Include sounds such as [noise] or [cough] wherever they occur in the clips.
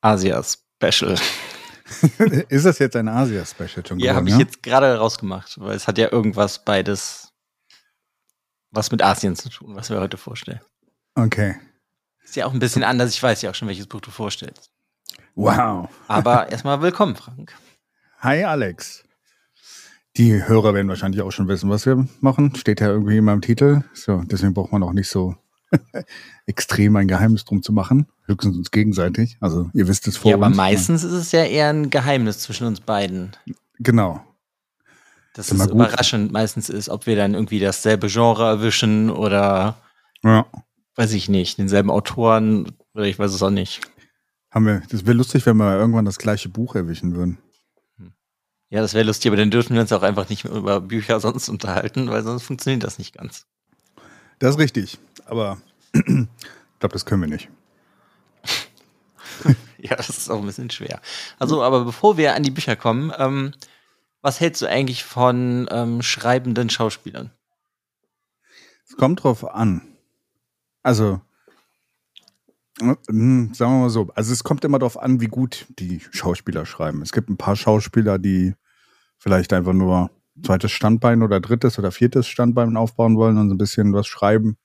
Asia-Special. [laughs] ist das jetzt ein Asia-Special schon? Ja, habe ich ja? jetzt gerade rausgemacht, weil es hat ja irgendwas beides, was mit Asien zu tun, was wir heute vorstellen. Okay. Ist ja auch ein bisschen anders. Ich weiß ja auch schon, welches Buch du vorstellst. Wow. Aber [laughs] erstmal willkommen, Frank. Hi, Alex. Die Hörer werden wahrscheinlich auch schon wissen, was wir machen. Steht ja irgendwie in meinem Titel. So, deswegen braucht man auch nicht so [laughs] extrem ein Geheimnis drum zu machen. Höchstens uns gegenseitig. Also ihr wisst es vor Ja, aber uns. meistens ist es ja eher ein Geheimnis zwischen uns beiden. Genau. Das ist, ist überraschend meistens ist, ob wir dann irgendwie dasselbe Genre erwischen oder ja. weiß ich nicht, denselben Autoren oder ich weiß es auch nicht. Haben wir, das wäre lustig, wenn wir irgendwann das gleiche Buch erwischen würden. Hm. Ja, das wäre lustig, aber dann dürfen wir uns auch einfach nicht mehr über Bücher sonst unterhalten, weil sonst funktioniert das nicht ganz. Das ist richtig aber [clears throat] ich glaube, das können wir nicht. [laughs] ja, das ist auch ein bisschen schwer. Also, aber bevor wir an die Bücher kommen, ähm, was hältst du eigentlich von ähm, schreibenden Schauspielern? Es kommt drauf an. Also, hm, sagen wir mal so, also es kommt immer darauf an, wie gut die Schauspieler schreiben. Es gibt ein paar Schauspieler, die vielleicht einfach nur zweites Standbein oder drittes oder viertes Standbein aufbauen wollen und so ein bisschen was schreiben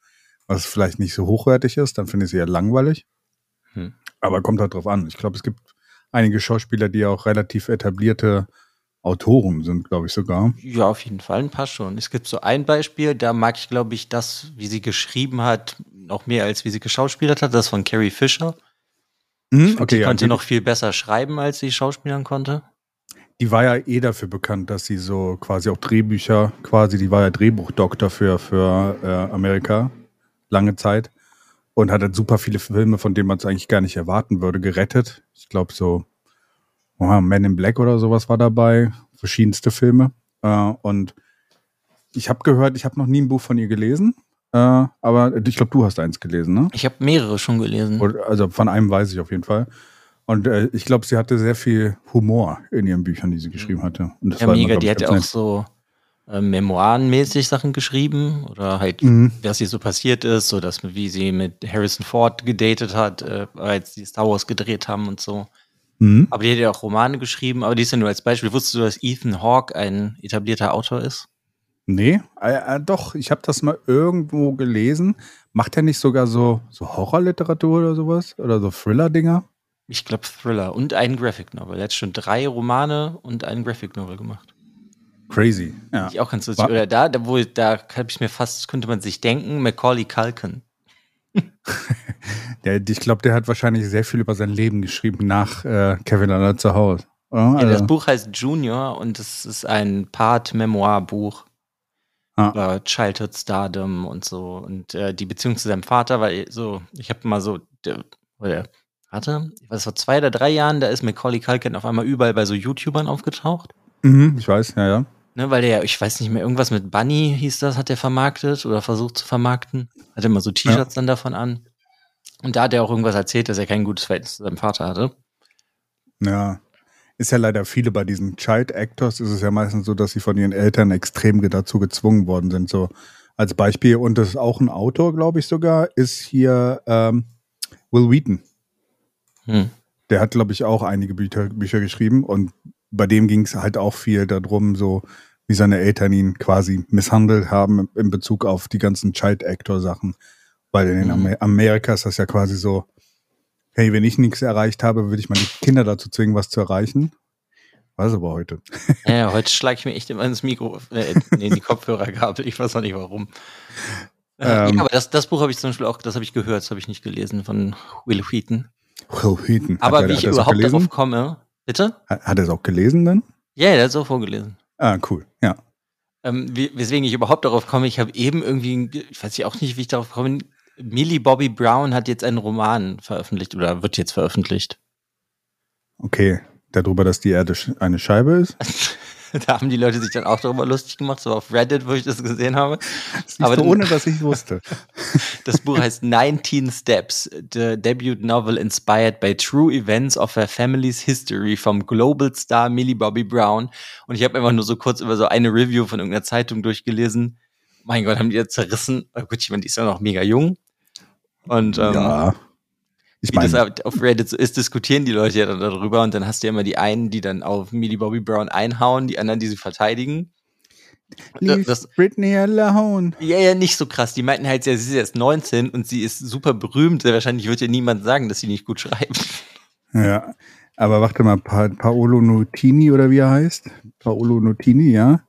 was vielleicht nicht so hochwertig ist, dann finde ich sie eher langweilig. Hm. Aber kommt halt drauf an. Ich glaube, es gibt einige Schauspieler, die auch relativ etablierte Autoren sind, glaube ich sogar. Ja, auf jeden Fall ein paar schon. Es gibt so ein Beispiel, da mag ich, glaube ich, das, wie sie geschrieben hat, noch mehr als wie sie geschauspielert hat, das von Carrie Fisher. Mhm, okay, die ja, konnte die noch viel besser schreiben, als sie schauspielern konnte. Die war ja eh dafür bekannt, dass sie so quasi auch Drehbücher, quasi, die war ja Drehbuchdoktor für, für äh, Amerika lange Zeit und hat dann super viele Filme, von denen man es eigentlich gar nicht erwarten würde, gerettet. Ich glaube so oh, Man in Black oder sowas war dabei, verschiedenste Filme. Äh, und ich habe gehört, ich habe noch nie ein Buch von ihr gelesen, äh, aber ich glaube, du hast eins gelesen, ne? Ich habe mehrere schon gelesen. Also von einem weiß ich auf jeden Fall. Und äh, ich glaube, sie hatte sehr viel Humor in ihren Büchern, die sie geschrieben hatte. Ja, mega, die glaub hat ich, ja auch so äh, Memoirenmäßig Sachen geschrieben oder halt, Mhm. was ihr so passiert ist, so dass wie sie mit Harrison Ford gedatet hat, äh, als die Star Wars gedreht haben und so. Mhm. Aber die hat ja auch Romane geschrieben, aber die ist ja nur als Beispiel. Wusstest du, dass Ethan Hawke ein etablierter Autor ist? Nee, äh, äh, doch, ich habe das mal irgendwo gelesen. Macht er nicht sogar so, so Horrorliteratur oder sowas? Oder so Thriller-Dinger? Ich glaube Thriller und einen Graphic Novel. Er hat schon drei Romane und einen Graphic Novel gemacht. Crazy. Ja. Ich auch ganz lustig. Oder da, da wo da habe ich mir fast, könnte man sich denken, Macaulay Culkin. [laughs] Der, ich glaube, der hat wahrscheinlich sehr viel über sein Leben geschrieben nach äh, Kevin allein zu Hause. Ja, das Also, Buch heißt Junior und es ist ein Part-Memoir-Buch Ah. über Childhood Stardom und so und äh, die Beziehung zu seinem Vater, weil so, ich habe mal so, der, oder, warte, ich weiß, vor zwei oder drei Jahren, da ist Macaulay Culkin auf einmal überall bei so YouTubern aufgetaucht. mhm, ich weiß, ja, ja. Ne, weil der, ja, ich weiß nicht mehr, irgendwas mit Bunny hieß das, hat er vermarktet oder versucht zu vermarkten. Hat immer so T-Shirts dann davon an. Und da hat er auch irgendwas erzählt, dass er kein gutes Verhältnis zu seinem Vater hatte. Ja. Ist ja leider viele bei diesen Child Actors, ist es ja meistens so, dass sie von ihren Eltern extrem dazu gezwungen worden sind. So als Beispiel, und das ist auch ein Autor, glaube ich sogar, ist hier ähm, Will Wheaton. Hm. Der hat, glaube ich, auch einige Bücher, Bücher geschrieben und bei dem ging es halt auch viel darum, so wie seine Eltern ihn quasi misshandelt haben in Bezug auf die ganzen Child Actor Sachen. Weil in Mhm. Amer Amerika ist das ja quasi so, hey, wenn ich nichts erreicht habe, würde ich meine Kinder dazu zwingen, was zu erreichen. Was aber heute. [laughs] Ja, heute schlage ich mir echt immer ins Mikro, äh, in die Kopfhörergabel. Ich weiß auch nicht warum. Äh, Ähm. ja, aber das, das Buch habe ich zum Beispiel auch, das habe ich gehört, das habe ich nicht gelesen von Will Wheaton. Will Wheaton. Aber er, wie ich er überhaupt gelesen? darauf komme, bitte? Hat, hat er es auch gelesen dann? Ja, ja, der hat es auch vorgelesen. Ah, cool. Ja. Ähm, weswegen ich überhaupt darauf komme, ich habe eben irgendwie, ich weiß ja auch nicht, wie ich darauf komme, Millie Bobby Brown hat jetzt einen Roman veröffentlicht oder wird jetzt veröffentlicht. Okay. Darüber, dass die Erde eine Scheibe ist. [laughs] [laughs] da haben die Leute sich dann auch darüber lustig gemacht, so auf Reddit, wo ich das gesehen habe. Siehst Aber dann- ohne dass ich wusste. [laughs] Das Buch heißt 19 Steps, the debut novel inspired by true events of her family's history vom Global Star Millie Bobby Brown. Und ich habe einfach nur so kurz über so eine Review von irgendeiner Zeitung durchgelesen. Mein Gott, haben die jetzt zerrissen. Gut, ich meine, die ist ja noch mega jung. Und ähm, ja. Ich das meine, auf Reddit so ist, diskutieren die Leute ja dann darüber. Und dann hast du ja immer die einen, die dann auf Millie Bobby Brown einhauen, die anderen, die sie verteidigen. leave das- Britney alone. Ja, ja, nicht so krass. Die meinten halt, ja, sie ist erst 19 und sie ist super berühmt. Wahrscheinlich wird ja niemand sagen, dass sie nicht gut schreibt. Ja. Aber warte mal, pa Paolo Nutini oder wie er heißt? Paolo Nutini, ja?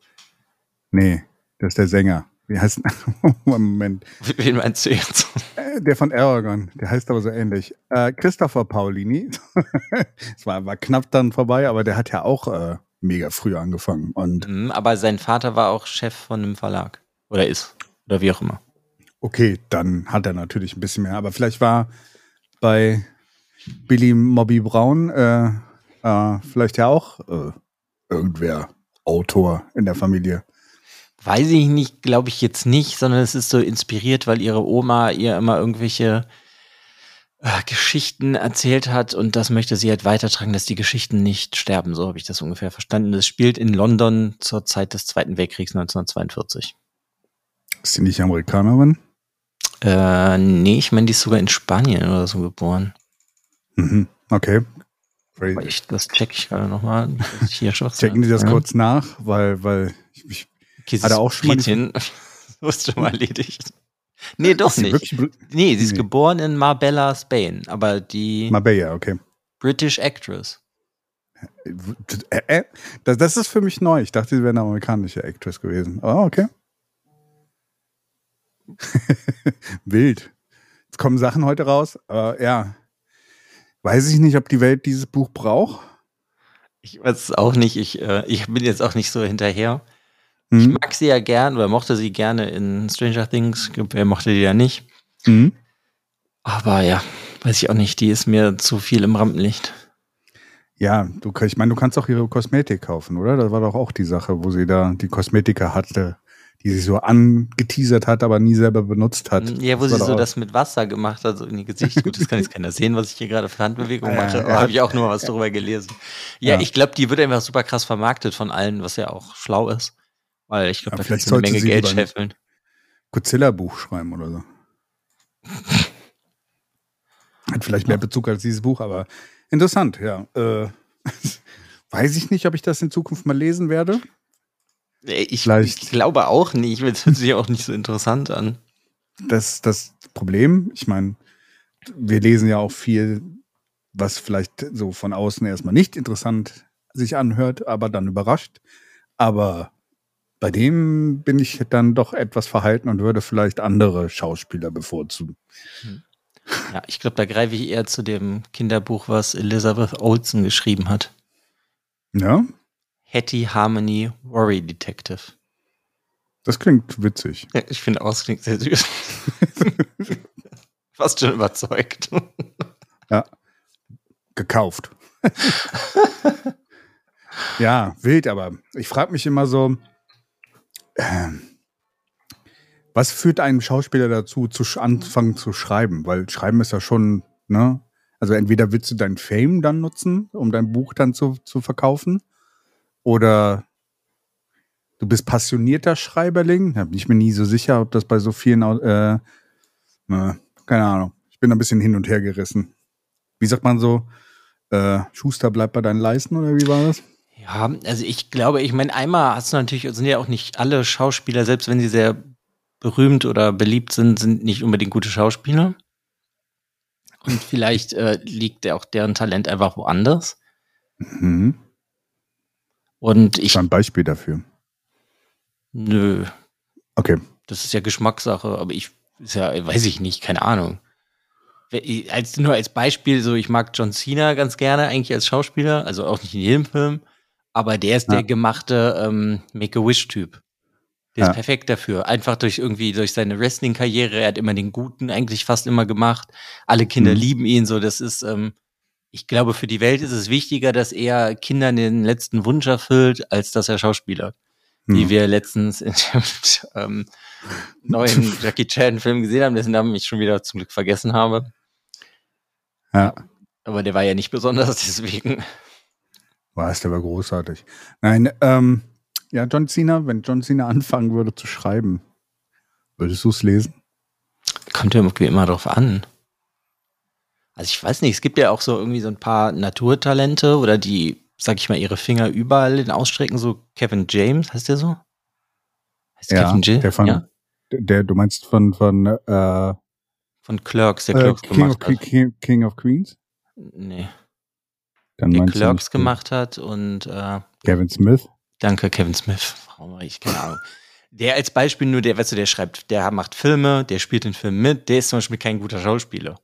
Nee, das ist der Sänger. Wie heißt [laughs] Moment. Wen meinst du jetzt? Äh, Der von Aragon, der heißt aber so ähnlich. Äh, Christopher Paulini. [laughs] Es war, war knapp dann vorbei, aber der hat ja auch äh, mega früh angefangen. Und Mhm, Aber sein Vater war auch Chef von einem Verlag. Oder ist. Oder wie auch immer. okay, dann hat er natürlich ein bisschen mehr. Aber vielleicht war bei Billy Mobby Brown äh, äh, vielleicht ja auch äh, irgendwer Autor in der Familie. Weiß ich nicht, glaube ich jetzt nicht, sondern es ist so inspiriert, weil ihre Oma ihr immer irgendwelche äh, Geschichten erzählt hat und das möchte sie halt weitertragen, dass die Geschichten nicht sterben. So habe ich das ungefähr verstanden. Es spielt in London zur Zeit des Zweiten Weltkriegs 1942. Ist sie nicht Amerikanerin? Äh, nee, ich meine, die ist sogar in Spanien oder so geboren. Mhm. Okay. Crazy. Ich, das checke ich gerade nochmal. Checken Sie das kurz nach, weil, weil ich, ich Okay, Hat er auch schon mal die- Britin. Das [laughs] ist schon mal erledigt. Nee, doch nicht. Nee, sie ist Nee. geboren in Marbella, Spain, aber die Marbella, okay. British Actress. Äh, äh, das, das ist für mich neu. Ich dachte, sie wäre eine amerikanische Actress gewesen. Oh, okay. [laughs] Wild. Jetzt kommen Sachen heute raus. Äh, ja. Weiß ich nicht, ob die Welt dieses Buch braucht. Ich weiß es auch nicht. Ich, äh, ich bin jetzt auch nicht so hinterher. Mhm. Ich mag sie ja gern oder mochte sie gerne in Stranger Things. Wer mochte die ja nicht? Mhm. Aber ja, weiß ich auch nicht. Die ist mir zu viel im Rampenlicht. Ja, du, ich meine, du kannst auch ihre Kosmetik kaufen, oder? Das war doch auch die Sache, wo sie da die Kosmetiker hatte, die sie so angeteasert hat, aber nie selber benutzt hat. Ja, wo sie so das mit Wasser gemacht hat, so in die Gesicht. Gut, das kann jetzt keiner sehen, was ich hier gerade für Handbewegungen mache, aber habe ich auch nur was darüber gelesen. Ja, ja. ich glaube, die wird einfach super krass vermarktet von allen, was ja auch schlau ist. Weil ich glaube, da vielleicht eine Menge Geld scheffeln. Godzilla-Buch schreiben oder so. [laughs] Hat vielleicht mehr Bezug als dieses Buch, aber interessant, ja. Äh, [laughs] weiß ich nicht, ob ich das in Zukunft mal lesen werde. Ich, ich, glaube auch nicht. Das hört sich auch nicht so interessant an. Das das Problem. Ich meine, wir lesen ja auch viel, was vielleicht so von außen erstmal nicht interessant sich anhört, aber dann überrascht. Aber bei dem bin ich dann doch etwas verhalten und würde vielleicht andere Schauspieler bevorzugen. Hm. Ja, ich glaube, da greife ich eher zu dem Kinderbuch, was Elizabeth Olsen geschrieben hat. Ja? Hattie Harmony Worry Detective. Das klingt witzig. Ja, ich finde auch, es klingt sehr süß. [laughs] Fast schon überzeugt. ja. Gekauft. [laughs] ja, wild, aber ich frage mich immer so, was führt einem Schauspieler dazu, zu anfangen zu schreiben? Weil Schreiben ist ja schon, ne? Also entweder willst du dein Fame dann nutzen, um dein Buch dann zu, zu verkaufen, oder du bist passionierter Schreiberling. Da bin ich mir nie so sicher, ob das bei so vielen, äh, äh, keine Ahnung. Ich bin ein bisschen hin und her gerissen. Wie sagt man so? Äh, Schuster bleibt bei deinen Leisten oder wie war das? Ja, also ich glaube, ich meine, einmal hast du natürlich, sind ja auch nicht alle Schauspieler, selbst wenn sie sehr berühmt oder beliebt sind, sind nicht unbedingt gute Schauspieler. Und vielleicht äh, liegt ja auch deren Talent einfach woanders. Mhm. Und ich. Ein Beispiel dafür. Nö. Okay. Das ist ja Geschmackssache, aber ich, ist ja, weiß ich nicht, keine Ahnung. Als, nur als Beispiel, so, ich mag John Cena ganz gerne eigentlich als Schauspieler, also auch nicht in jedem Film, aber der ist ja. der gemachte ähm, Make-A-Wish-Typ. Der ja. ist perfekt dafür. Einfach durch irgendwie, durch seine Wrestling-Karriere, er hat immer den Guten eigentlich fast immer gemacht. Alle Kinder mhm. lieben ihn, so, das ist, ähm, ich glaube, für die Welt ist es wichtiger, dass er Kindern den letzten Wunsch erfüllt, als dass er Schauspieler. Hm. Wie wir letztens in dem [laughs] ähm, neuen Jackie Chan-Film gesehen haben, dessen Namen ich schon wieder zum Glück vergessen habe. Ja. Aber der war ja nicht besonders, [laughs] deswegen. Was, der war großartig. Nein, ähm, ja, John Cena, wenn John Cena [laughs] anfangen würde zu schreiben, würdest du es lesen? Kommt ja irgendwie immer drauf an. Also ich weiß nicht, es gibt ja auch so irgendwie so ein paar Naturtalente oder die, sag ich mal, ihre Finger überall in ausstrecken, so Kevin James, heißt der so? Heißt ja, Kevin J? Der von, ja? der, du meinst von, von, äh, von Clerks, der Clerks äh, King gemacht of, hat. King, King of Queens? Nee. Dann der Clerks gemacht hat und äh, Kevin Smith? Danke, Kevin Smith. Warum ich keine Ahnung. Der als Beispiel nur, der, weißt du, der schreibt, der macht Filme, der spielt den Film mit, der ist zum Beispiel kein guter Schauspieler.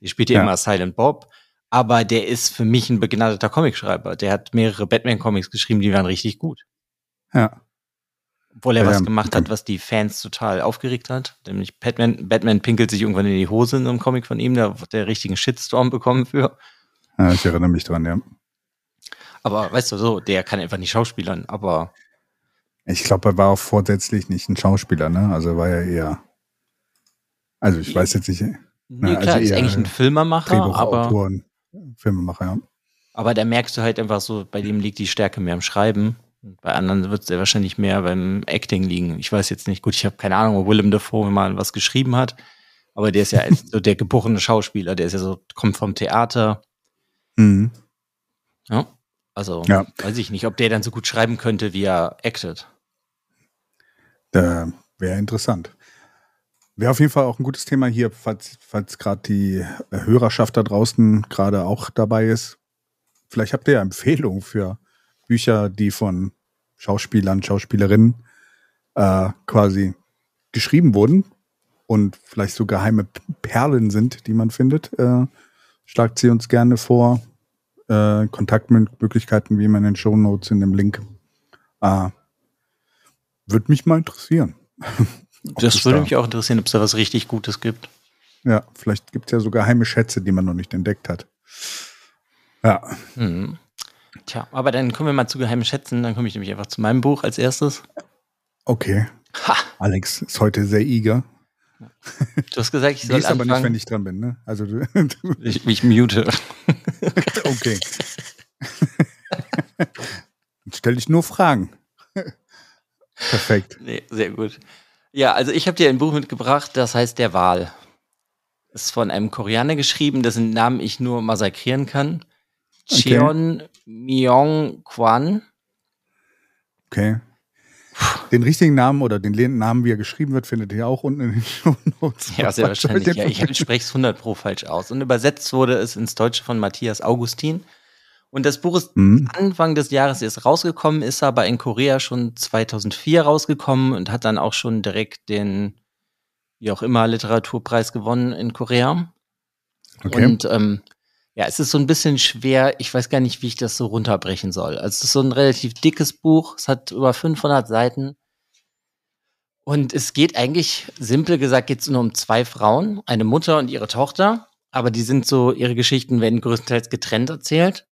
Die spielt ja immer Silent Bob, aber der ist für mich ein begnadeter Comicschreiber. Der hat mehrere Batman-Comics geschrieben, die waren richtig gut. Ja. Obwohl er ja, was gemacht hat, was die Fans total aufgeregt hat. Nämlich Batman, Batman pinkelt sich irgendwann in die Hose in einem Comic von ihm, da wird der richtigen Shitstorm bekommen für. Ja, ich erinnere mich dran, ja. Aber weißt du so, der kann einfach nicht schauspielern, aber. Ich glaube, er war auch vorsätzlich nicht ein Schauspieler, ne? Also er war ja eher. Also ich weiß jetzt nicht. Nee, klar, also ist eigentlich ein Filmemacher, aber. Autoren, Filmemacher, ja. Aber da merkst du halt einfach so, bei dem liegt die Stärke mehr im Schreiben. Bei anderen wird es ja wahrscheinlich mehr beim Acting liegen. Ich weiß jetzt nicht, gut, ich habe keine Ahnung, ob Willem Dafoe mal was geschrieben hat, aber der ist ja [laughs] so der geborene Schauspieler, der ist ja so, kommt vom Theater. Mhm. Ja, also ja. weiß ich nicht, ob der dann so gut schreiben könnte, wie er actet. Wäre interessant. Wäre auf jeden Fall auch ein gutes Thema hier, falls, falls gerade die Hörerschaft da draußen gerade auch dabei ist. Vielleicht habt ihr ja Empfehlungen für Bücher, die von Schauspielern, Schauspielerinnen äh, quasi geschrieben wurden und vielleicht so geheime Perlen sind, die man findet. Äh, schlagt sie uns gerne vor. äh, Kontaktmöglichkeiten wie immer in den Show Notes in dem Link. Äh, würde mich mal interessieren. [laughs] das würde da mich auch interessieren, ob es da was richtig Gutes gibt. Ja, vielleicht gibt es ja sogar geheime Schätze, die man noch nicht entdeckt hat. Ja. Mhm. Tja, aber dann kommen wir mal zu geheimen Schätzen. Dann komme ich nämlich einfach zu meinem Buch als erstes. Okay. Ha. Alex ist heute sehr eager. Du hast gesagt, ich soll Gehst aber nicht, wenn ich dran bin, ne? Also du, [laughs] ich, ich mute. [laughs] okay. stell dich nur Fragen. Perfekt. Nee, sehr gut. Ja, also ich habe dir ein Buch mitgebracht, das heißt Der Wal. Ist von einem Koreaner geschrieben, dessen Namen ich nur massakrieren kann. Cheon okay. Myong Kwan. Okay. Den richtigen Namen oder den Namen, wie er geschrieben wird, findet ihr auch unten in den [laughs] Show Notes. Ja, sehr wahrscheinlich. Ja, ich spreche es 100 pro falsch aus. Und übersetzt wurde es ins Deutsche von Matthias Augustin. Und das Buch ist mhm. Anfang des Jahres erst rausgekommen, ist aber in Korea schon 2004 rausgekommen und hat dann auch schon direkt den, wie auch immer, Literaturpreis gewonnen in Korea. Okay. Und ähm, ja, es ist so ein bisschen schwer. Ich weiß gar nicht, wie ich das so runterbrechen soll. Also es ist so ein relativ dickes Buch. Es hat über 500 Seiten. Und es geht eigentlich, simpel gesagt, geht es nur um zwei Frauen, eine Mutter und ihre Tochter. Aber die sind so, ihre Geschichten werden größtenteils getrennt erzählt.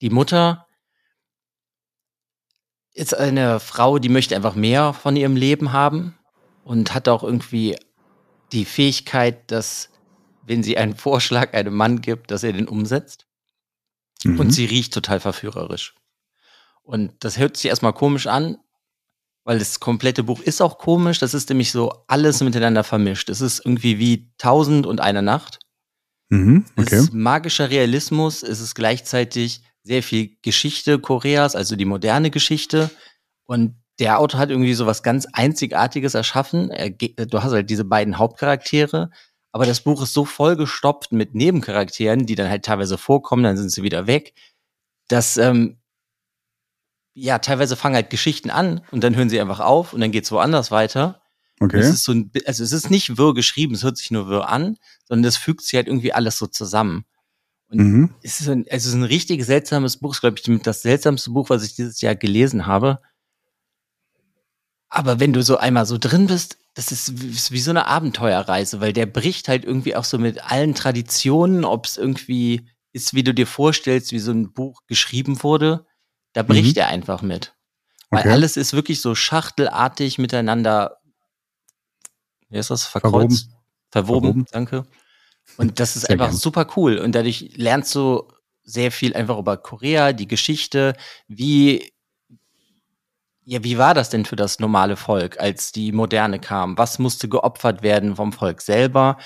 Die Mutter ist eine Frau, die möchte einfach mehr von ihrem Leben haben und hat auch irgendwie die Fähigkeit, dass wenn sie einen Vorschlag einem Mann gibt, dass er den umsetzt. Mhm. Und sie riecht total verführerisch. Und das hört sich erstmal komisch an, weil das komplette Buch ist auch komisch. Das ist nämlich so alles miteinander vermischt. Es ist irgendwie wie Tausend und eine Nacht. Mhm, okay. Es ist magischer Realismus. Es ist gleichzeitig sehr viel Geschichte Koreas, also die moderne Geschichte. Und der Autor hat irgendwie so was ganz Einzigartiges erschaffen. Er, du hast halt diese beiden Hauptcharaktere, aber das Buch ist so vollgestopft mit Nebencharakteren, die dann halt teilweise vorkommen, dann sind sie wieder weg, dass ähm, ja teilweise fangen halt Geschichten an und dann hören sie einfach auf und dann geht's woanders weiter. Okay. Es ist so ein, also es ist nicht wirr geschrieben, es hört sich nur wirr an, sondern es fügt sich halt irgendwie alles so zusammen. Und mhm. es ist ein, es ist ein richtig seltsames Buch, glaube ich, das seltsamste Buch, was ich dieses Jahr gelesen habe. Aber wenn du so einmal so drin bist, das ist wie so eine Abenteuerreise, weil der bricht halt irgendwie auch so mit allen Traditionen, ob es irgendwie ist, wie du dir vorstellst, wie so ein Buch geschrieben wurde. Da bricht mhm. er einfach mit. Weil okay. alles ist wirklich so schachtelartig miteinander, wie ist das, verkreuzt, verwoben, verwoben, verwoben. danke. Und das ist Sehr einfach gern. super cool. Und dadurch lernst du sehr viel einfach über Korea, die Geschichte, wie ja, wie war das denn für das normale Volk, als die Moderne kam? Was musste geopfert werden vom Volk selber?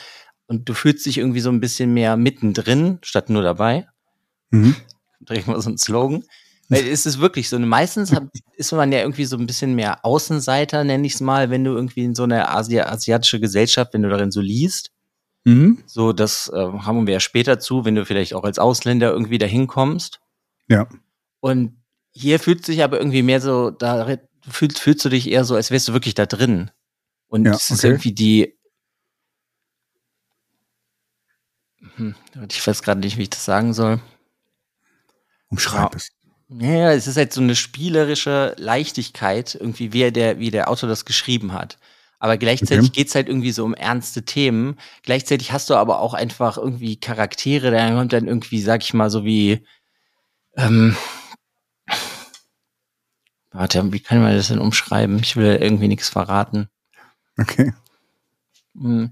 Und du fühlst dich irgendwie so ein bisschen mehr mittendrin, statt nur dabei. Mhm. Direkt mal so ein Slogan. Weil es ist wirklich so, meistens ist man ja irgendwie so ein bisschen mehr Außenseiter, nenne ich es mal, wenn du irgendwie in so eine Asi asiatische Gesellschaft, wenn du darin so liest. Mhm. So, das äh, haben wir ja später zu, wenn du vielleicht auch als Ausländer irgendwie dahin kommst. Ja. Und hier fühlt sich aber irgendwie mehr so, da fühlst, fühlst du dich eher so, als wärst du wirklich da drin. Und ja, es ist irgendwie die. Hm, ich weiß gerade nicht, wie ich das sagen soll. Umschreib es. Ja, es ist halt so eine spielerische Leichtigkeit, irgendwie, wie der, wie der Autor das geschrieben hat. Aber gleichzeitig okay. geht's halt irgendwie so um ernste Themen. Gleichzeitig hast du aber auch einfach irgendwie Charaktere, da kommt dann irgendwie, sag ich mal, so wie, ähm, Warte, wie kann man das denn umschreiben? Ich will irgendwie nichts verraten. Okay. Hm.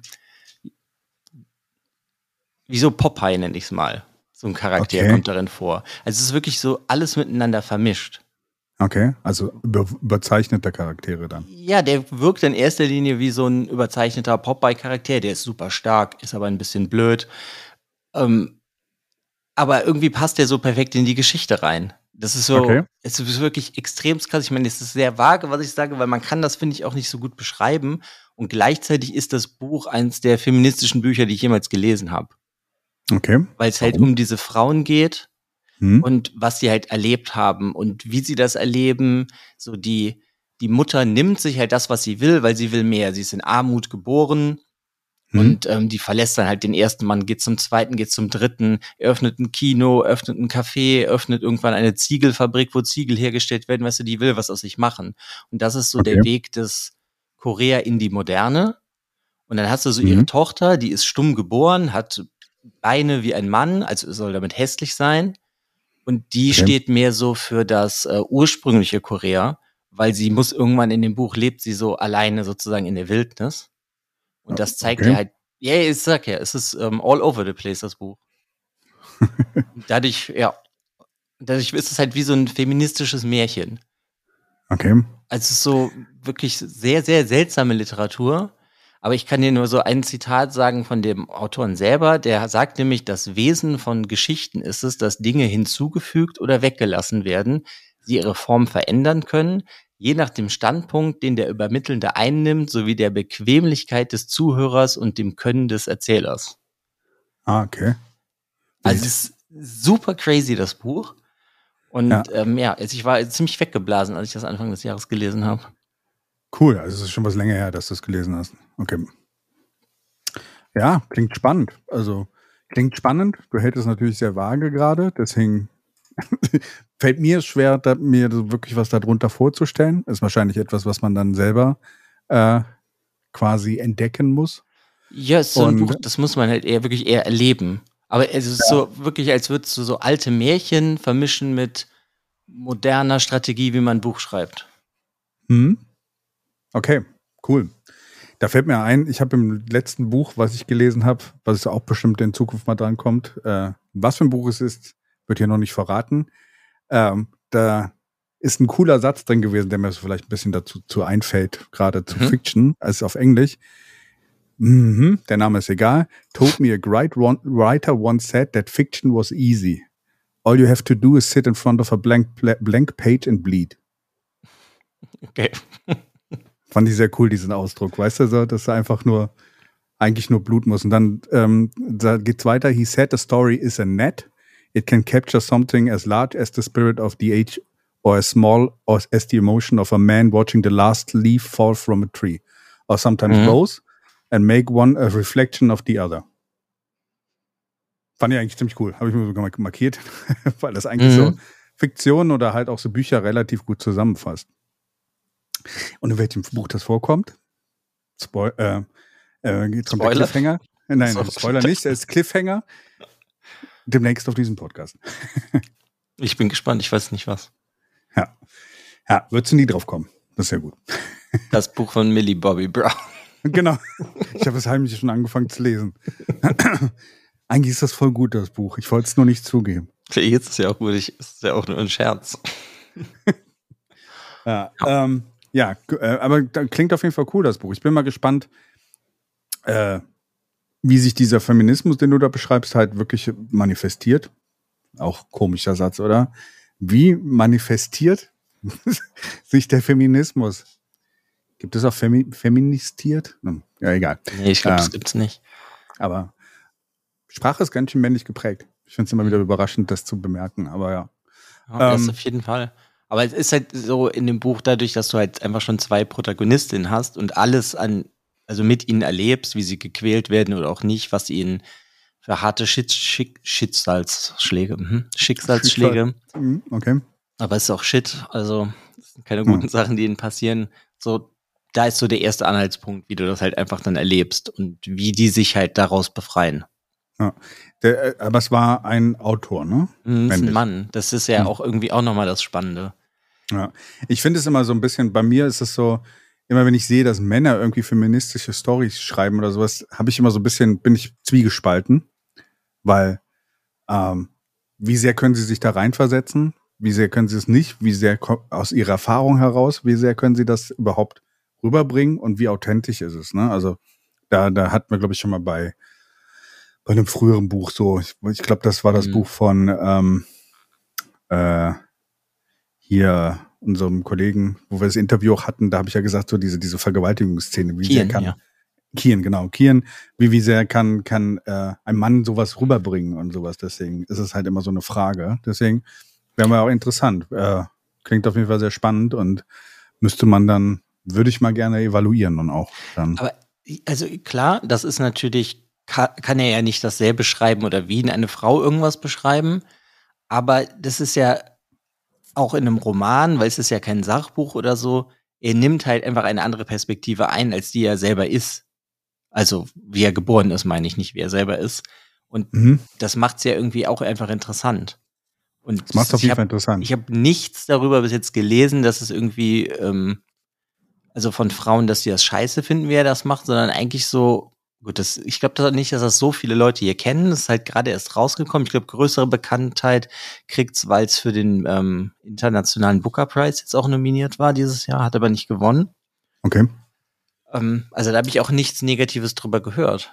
Wieso Popeye nenne ich es mal. So ein Charakter okay. kommt darin vor. Also es ist wirklich so alles miteinander vermischt. Okay, also über, überzeichneter Charaktere dann. Ja, der wirkt in erster Linie wie so ein überzeichneter Popeye-Charakter. Der ist super stark, ist aber ein bisschen blöd. Ähm, aber irgendwie passt der so perfekt in die Geschichte rein. Das ist so, okay. es ist wirklich extrem krass. Ich meine, es ist sehr vage, was ich sage, weil man kann das, finde ich, auch nicht so gut beschreiben. Und gleichzeitig ist das Buch eines der feministischen Bücher, die ich jemals gelesen habe. Okay. Weil es halt um diese Frauen geht hm. und was sie halt erlebt haben und wie sie das erleben. So die, die Mutter nimmt sich halt das, was sie will, weil sie will mehr. Sie ist in Armut geboren Mhm. Und ähm, die verlässt dann halt den ersten Mann, geht zum zweiten, geht zum dritten, öffnet ein Kino, öffnet ein Café, öffnet irgendwann eine Ziegelfabrik, wo Ziegel hergestellt werden, weißt du, die will was aus sich machen. Und das ist so okay. der Weg des Korea in die Moderne. Und dann hast du so mhm. ihre Tochter, die ist stumm geboren, hat Beine wie ein Mann, also soll damit hässlich sein. Und die okay. steht mehr so für das äh, ursprüngliche Korea, weil sie muss irgendwann in dem Buch lebt sie so alleine sozusagen in der Wildnis. Und das zeigt okay. dir halt, ja, yeah, ich sag ja, es ist um, ähm, all over the place, das Buch. [laughs] dadurch, ja, dadurch ist es halt wie so ein feministisches Märchen. Okay. Also es ist so wirklich sehr, sehr seltsame Literatur. Aber ich kann dir nur so ein Zitat sagen von dem Autoren selber. Der sagt nämlich, das Wesen von Geschichten ist es, dass Dinge hinzugefügt oder weggelassen werden, sie ihre Form verändern können, je nach dem Standpunkt, den der Übermittelnde einnimmt, sowie der Bequemlichkeit des Zuhörers und dem Können des Erzählers. Ah, okay. Also es ist super crazy, das Buch. Und ja, ähm, ja also ich war ziemlich weggeblasen, als ich das Anfang des Jahres gelesen habe. Cool, also es ist schon was länger her, dass du es gelesen hast. Okay. Ja, klingt spannend. Also klingt spannend. Du hältst es natürlich sehr vage gerade, deswegen [laughs] fällt mir schwer, da, mir wirklich was darunter vorzustellen. Ist wahrscheinlich etwas, was man dann selber äh, quasi entdecken muss. Ja, ist so ein Buch, das muss man halt eher wirklich eher erleben. Aber es ist ja. so wirklich, als würdest du so alte Märchen vermischen mit moderner Strategie, wie man ein Buch schreibt. Hm. Okay, cool. Da fällt mir ein, ich habe im letzten Buch, was ich gelesen habe, was auch bestimmt in Zukunft mal dran kommt, äh, was für ein Buch es ist, wird hier noch nicht verraten. Ähm, da ist ein cooler Satz drin gewesen, der mir so vielleicht ein bisschen dazu zu einfällt, gerade zu mhm. Fiction, als auf Englisch. Mhm, der Name ist egal. Told me a great writer once said that fiction was easy. All you have to do is sit in front of a blank, blank page and bleed. Okay. [laughs] Fand ich sehr cool, diesen Ausdruck. Weißt du, so, dass er einfach nur, eigentlich nur Blut muss. Und dann ähm, da geht's weiter. He said the story is a net it can capture something as large as the spirit of the age or as small as the emotion of a man watching the last leaf fall from a tree, or sometimes mhm. both, and make one a reflection of the other. Fand ich eigentlich ziemlich cool. Habe ich mir sogar markiert, [laughs] weil das eigentlich mhm. so Fiktion oder halt auch so Bücher relativ gut zusammenfasst. Und in welchem Buch das vorkommt? Spoil äh, äh, Spoiler? Cliffhanger? Nein, so, Spoiler nicht, [laughs] es ist Cliffhanger demnächst auf diesem Podcast. ich bin gespannt, ich weiß nicht was. Ja. Ja, würdest du nie drauf kommen. Das ist ja gut. Das Buch von Millie Bobby Brown. Genau. Ich habe es heimlich schon angefangen zu lesen. Eigentlich ist das voll gut, das Buch. Ich wollte es nur nicht zugeben. Jetzt ist ja auch gut, ich, ist ja auch nur ein Scherz. ja, [laughs] ja. Ähm, ja äh, aber klingt auf jeden Fall cool, das Buch. Ich bin mal gespannt, äh, wie sich dieser Feminismus, den du da beschreibst, halt wirklich manifestiert. Auch komischer Satz, oder? Wie manifestiert [laughs] sich der Feminismus? Gibt es auch Femi feministiert? Hm, ja, egal. Nee, ich glaube, äh, das gibt's nicht. Aber Sprache ist ganz schön männlich geprägt. Ich finde es immer wieder überraschend, das zu bemerken, aber ja. ja das ähm, auf jeden Fall. Aber es ist halt so in dem Buch dadurch, dass du halt einfach schon zwei Protagonistinnen hast und alles an also mit ihnen erlebst, wie sie gequält werden oder auch nicht, was ihnen für harte Schick, Schick, Schicksalsschläge, mhm. Schicksalsschläge. Mhm, okay. Aber es ist auch Shit, also keine guten mhm. Sachen, die ihnen passieren. So, da ist so der erste Anhaltspunkt, wie du das halt einfach dann erlebst und wie die sich halt daraus befreien. Ja. Der, äh, aber es war ein Autor, ne? Mhm, ist ein Mann. Das ist ja mhm. auch irgendwie auch nochmal das Spannende. Ja. Ich finde es immer so ein bisschen, bei mir ist es so, immer wenn ich sehe, dass Männer irgendwie feministische Stories schreiben oder sowas, habe ich immer so ein bisschen, bin ich zwiegespalten, weil ähm, wie sehr können sie sich da reinversetzen? Wie sehr können sie es nicht? Wie sehr aus ihrer Erfahrung heraus, wie sehr können sie das überhaupt rüberbringen und wie authentisch ist es? Ne? Also da, da hatten wir, glaube ich, schon mal bei, bei einem früheren Buch so, ich, ich glaube, das war das mhm. Buch von ähm, äh, hier unserem Kollegen, wo wir das Interview auch hatten, da habe ich ja gesagt, so diese, diese Vergewaltigungsszene, wie Kian, sehr kann. Ja. Kian, genau. Kian, wie, wie sehr kann, kann äh, ein Mann sowas rüberbringen und sowas. Deswegen ist es halt immer so eine Frage. Deswegen wäre mal auch interessant. Äh, klingt auf jeden Fall sehr spannend und müsste man dann, würde ich mal gerne evaluieren und auch dann. Aber Also klar, das ist natürlich, kann, kann er ja nicht dasselbe schreiben oder wie in eine Frau irgendwas beschreiben. Aber das ist ja auch in einem Roman, weil es ist ja kein Sachbuch oder so, er nimmt halt einfach eine andere Perspektive ein, als die er selber ist. Also wie er geboren ist, meine ich nicht, wie er selber ist. Und mhm. das macht es ja irgendwie auch einfach interessant. Und das macht auf jeden Fall interessant. Ich habe nichts darüber bis jetzt gelesen, dass es irgendwie, ähm, also von Frauen, dass sie das scheiße finden, wie er das macht, sondern eigentlich so, gut, das, ich glaube nicht, dass das so viele Leute hier kennen. Das ist halt gerade erst rausgekommen. Ich glaube, größere Bekanntheit kriegt's, weil es für den ähm, internationalen Booker Prize jetzt auch nominiert war dieses Jahr, hat aber nicht gewonnen. Okay. Ähm, also da habe ich auch nichts Negatives drüber gehört.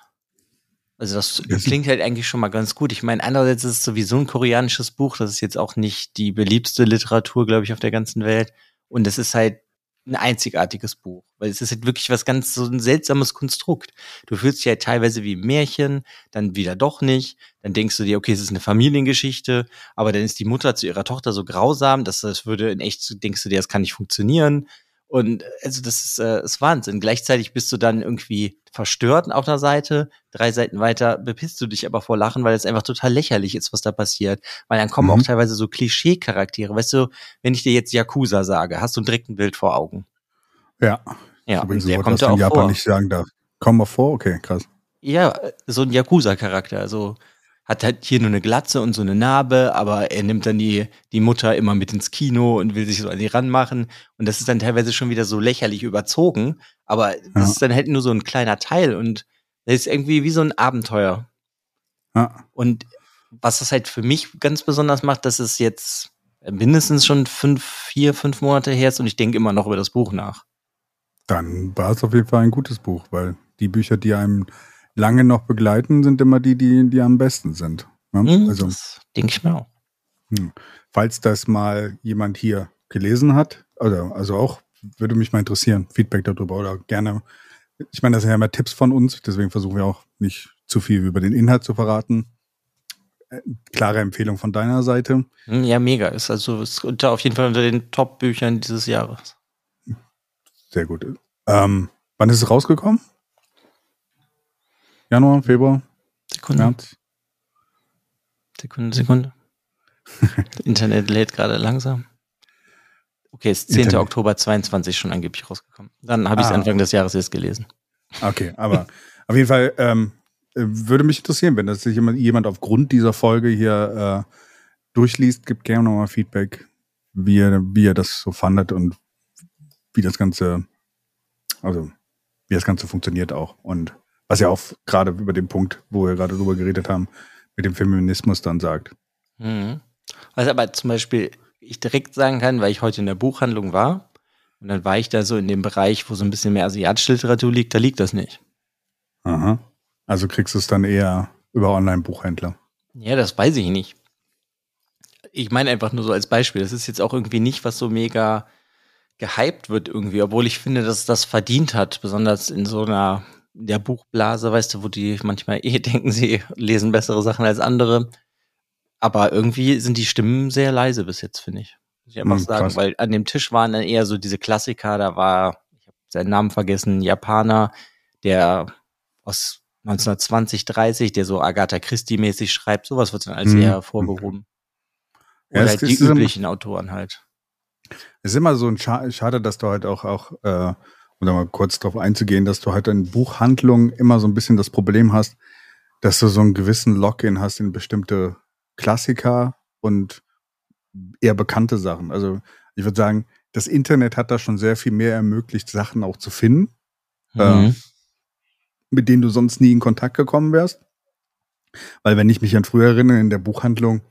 Also das klingt halt eigentlich schon mal ganz gut. Ich meine, andererseits ist es sowieso ein koreanisches Buch. Das ist jetzt auch nicht die beliebteste Literatur, glaube ich, auf der ganzen Welt. Und es ist halt ein einzigartiges Buch, weil es ist halt wirklich was ganz so ein seltsames Konstrukt. Du fühlst dich halt teilweise wie ein Märchen, dann wieder doch nicht, dann denkst du dir, okay, es ist eine Familiengeschichte, aber dann ist die Mutter zu ihrer Tochter so grausam, dass das würde in echt, denkst du dir, das kann nicht funktionieren. Und also das ist, äh, ist Wahnsinn. Gleichzeitig bist du dann irgendwie verstört auf der Seite, drei Seiten weiter bepisst du dich aber vor Lachen, weil es einfach total lächerlich ist, was da passiert. Weil dann kommen mhm. auch teilweise so Klischee-Charaktere. Weißt du, wenn ich dir jetzt Yakuza sage, hast du direkt ein Bild vor Augen. Ja. Ja, und der Wort, kommt was da auch Japan vor. nicht sagen darf. Kommen wir vor? Okay, krass. Ja, so ein Yakuza-Charakter. Also hat halt hier nur eine Glatze und so eine Narbe, aber er nimmt dann die, die Mutter immer mit ins Kino und will sich so an die ranmachen. Und das ist dann teilweise schon wieder so lächerlich überzogen. Aber das ja. ist dann halt nur so ein kleiner Teil und das ist irgendwie wie so ein Abenteuer. Ja. Und was das halt für mich ganz besonders macht, dass es jetzt mindestens schon fünf, vier, fünf Monate her ist und ich denke immer noch über das Buch nach. Dann war es auf jeden Fall ein gutes Buch, weil die Bücher, die einem lange noch begleiten, sind immer die, die, die am besten sind. Ja? Mhm, also, das denke ich mir auch. Hm. Falls das mal jemand hier gelesen hat, also, also auch, würde mich mal interessieren, Feedback darüber oder gerne. Ich meine, das sind ja immer Tipps von uns, deswegen versuchen wir auch nicht zu viel über den Inhalt zu verraten. Äh, klare Empfehlung von deiner Seite. Hm, ja, mega. Ist also ist unter, auf jeden Fall unter den Top-Büchern dieses Jahres. Sehr gut. Ähm, wann ist es rausgekommen? Januar, Februar? Sekunde. März? Sekunde, Sekunde. [laughs] Internet lädt gerade langsam. Okay, ist 10. Internet. Oktober 22 schon angeblich rausgekommen. Dann habe ich es ah. Anfang des Jahres jetzt gelesen. Okay, aber [laughs] auf jeden Fall ähm, äh, würde mich interessieren, wenn das sich jemand, jemand aufgrund dieser Folge hier äh, durchliest, gibt gerne nochmal Feedback, wie er, wie er das so fandet und wie das Ganze, also wie das Ganze funktioniert auch. Und was ja auch gerade über den Punkt, wo wir gerade drüber geredet haben, mit dem Feminismus dann sagt. Mhm. Was aber zum Beispiel ich direkt sagen kann, weil ich heute in der Buchhandlung war und dann war ich da so in dem Bereich, wo so ein bisschen mehr asiatische Literatur liegt, da liegt das nicht. Aha. Also kriegst du es dann eher über Online-Buchhändler. Ja, das weiß ich nicht. Ich meine einfach nur so als Beispiel. Das ist jetzt auch irgendwie nicht, was so mega gehypt wird irgendwie, obwohl ich finde, dass es das verdient hat, besonders in so einer der Buchblase, weißt du, wo die manchmal eh [laughs] denken, sie lesen bessere Sachen als andere. Aber irgendwie sind die Stimmen sehr leise bis jetzt, finde ich. Muss ich einfach hm, sagen, weil an dem Tisch waren dann eher so diese Klassiker, da war, ich habe seinen Namen vergessen, Japaner, der aus 1920, 30, der so Agatha Christie-mäßig schreibt, sowas wird dann als hm. eher hervorgehoben. Oder ja, halt die üblichen Autoren halt. Es ist immer so ein Scha Schade, dass du halt auch, auch äh, um da mal kurz drauf einzugehen, dass du halt in Buchhandlungen immer so ein bisschen das Problem hast, dass du so einen gewissen Login hast in bestimmte Klassiker und eher bekannte Sachen. Also ich würde sagen, das Internet hat da schon sehr viel mehr ermöglicht, Sachen auch zu finden, mhm. äh, mit denen du sonst nie in Kontakt gekommen wärst. Weil wenn ich mich an früher erinnere, in der Buchhandlung,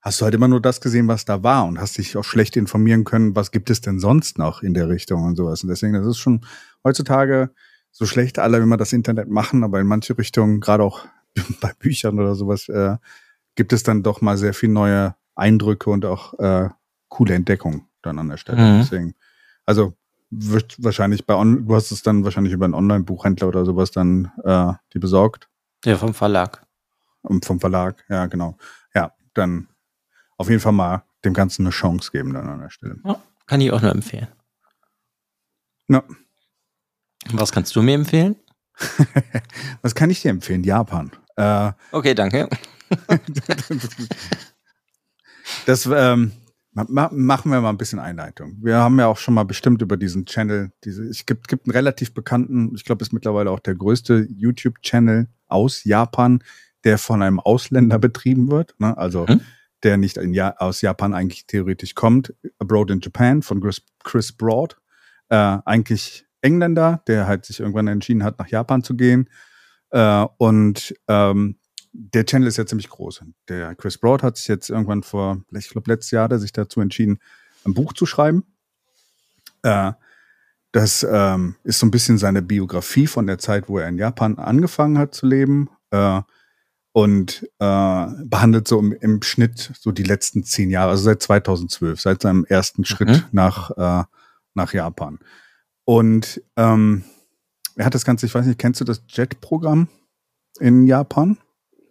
hast du halt immer nur das gesehen, was da war und hast dich auch schlecht informieren können, was gibt es denn sonst noch in der Richtung und sowas. Und deswegen, das ist schon heutzutage so schlecht alle, wenn wir das Internet machen, aber in manche Richtungen, gerade auch [laughs] bei Büchern oder sowas, äh, gibt es dann doch mal sehr viel neue Eindrücke und auch äh, coole Entdeckungen dann an der Stelle. Mhm. Deswegen, also wird wahrscheinlich bei On du hast es dann wahrscheinlich über einen Online-Buchhändler oder sowas dann äh, die besorgt. Ja, vom Verlag. Und vom Verlag, ja, genau. Ja, dann auf jeden Fall mal dem Ganzen eine Chance geben dann an der Stelle. Ja, kann ich auch nur empfehlen. Ja. Was kannst du mir empfehlen? [laughs] Was kann ich dir empfehlen? Japan. Äh, Okay, danke. [laughs] das ähm, ma ma machen wir mal ein bisschen Einleitung. Wir haben ja auch schon mal bestimmt über diesen Channel, diese, es gibt, gibt einen relativ bekannten, ich glaube, ist mittlerweile auch der größte YouTube-Channel aus Japan, der von einem Ausländer betrieben wird. Ne? Also Mhm. Der nicht in ja aus Japan eigentlich theoretisch kommt. Abroad in Japan von Chris, Chris Broad. Äh, eigentlich Engländer, der halt sich irgendwann entschieden hat, nach Japan zu gehen. Äh, und ähm, der Channel ist ja ziemlich groß. Der Chris Broad hat sich jetzt irgendwann vor, ich glaube, letztes Jahr hat er sich dazu entschieden, ein Buch zu schreiben. Äh, das ähm, ist so ein bisschen seine Biografie von der Zeit, wo er in Japan angefangen hat zu leben. Äh, und äh, behandelt so im, im Schnitt so die letzten zehn Jahre, also seit 2012, seit seinem ersten Schritt Mhm. nach, äh, nach Japan. Und ähm, er hat das Ganze, ich weiß nicht, kennst du das JET-Programm in Japan?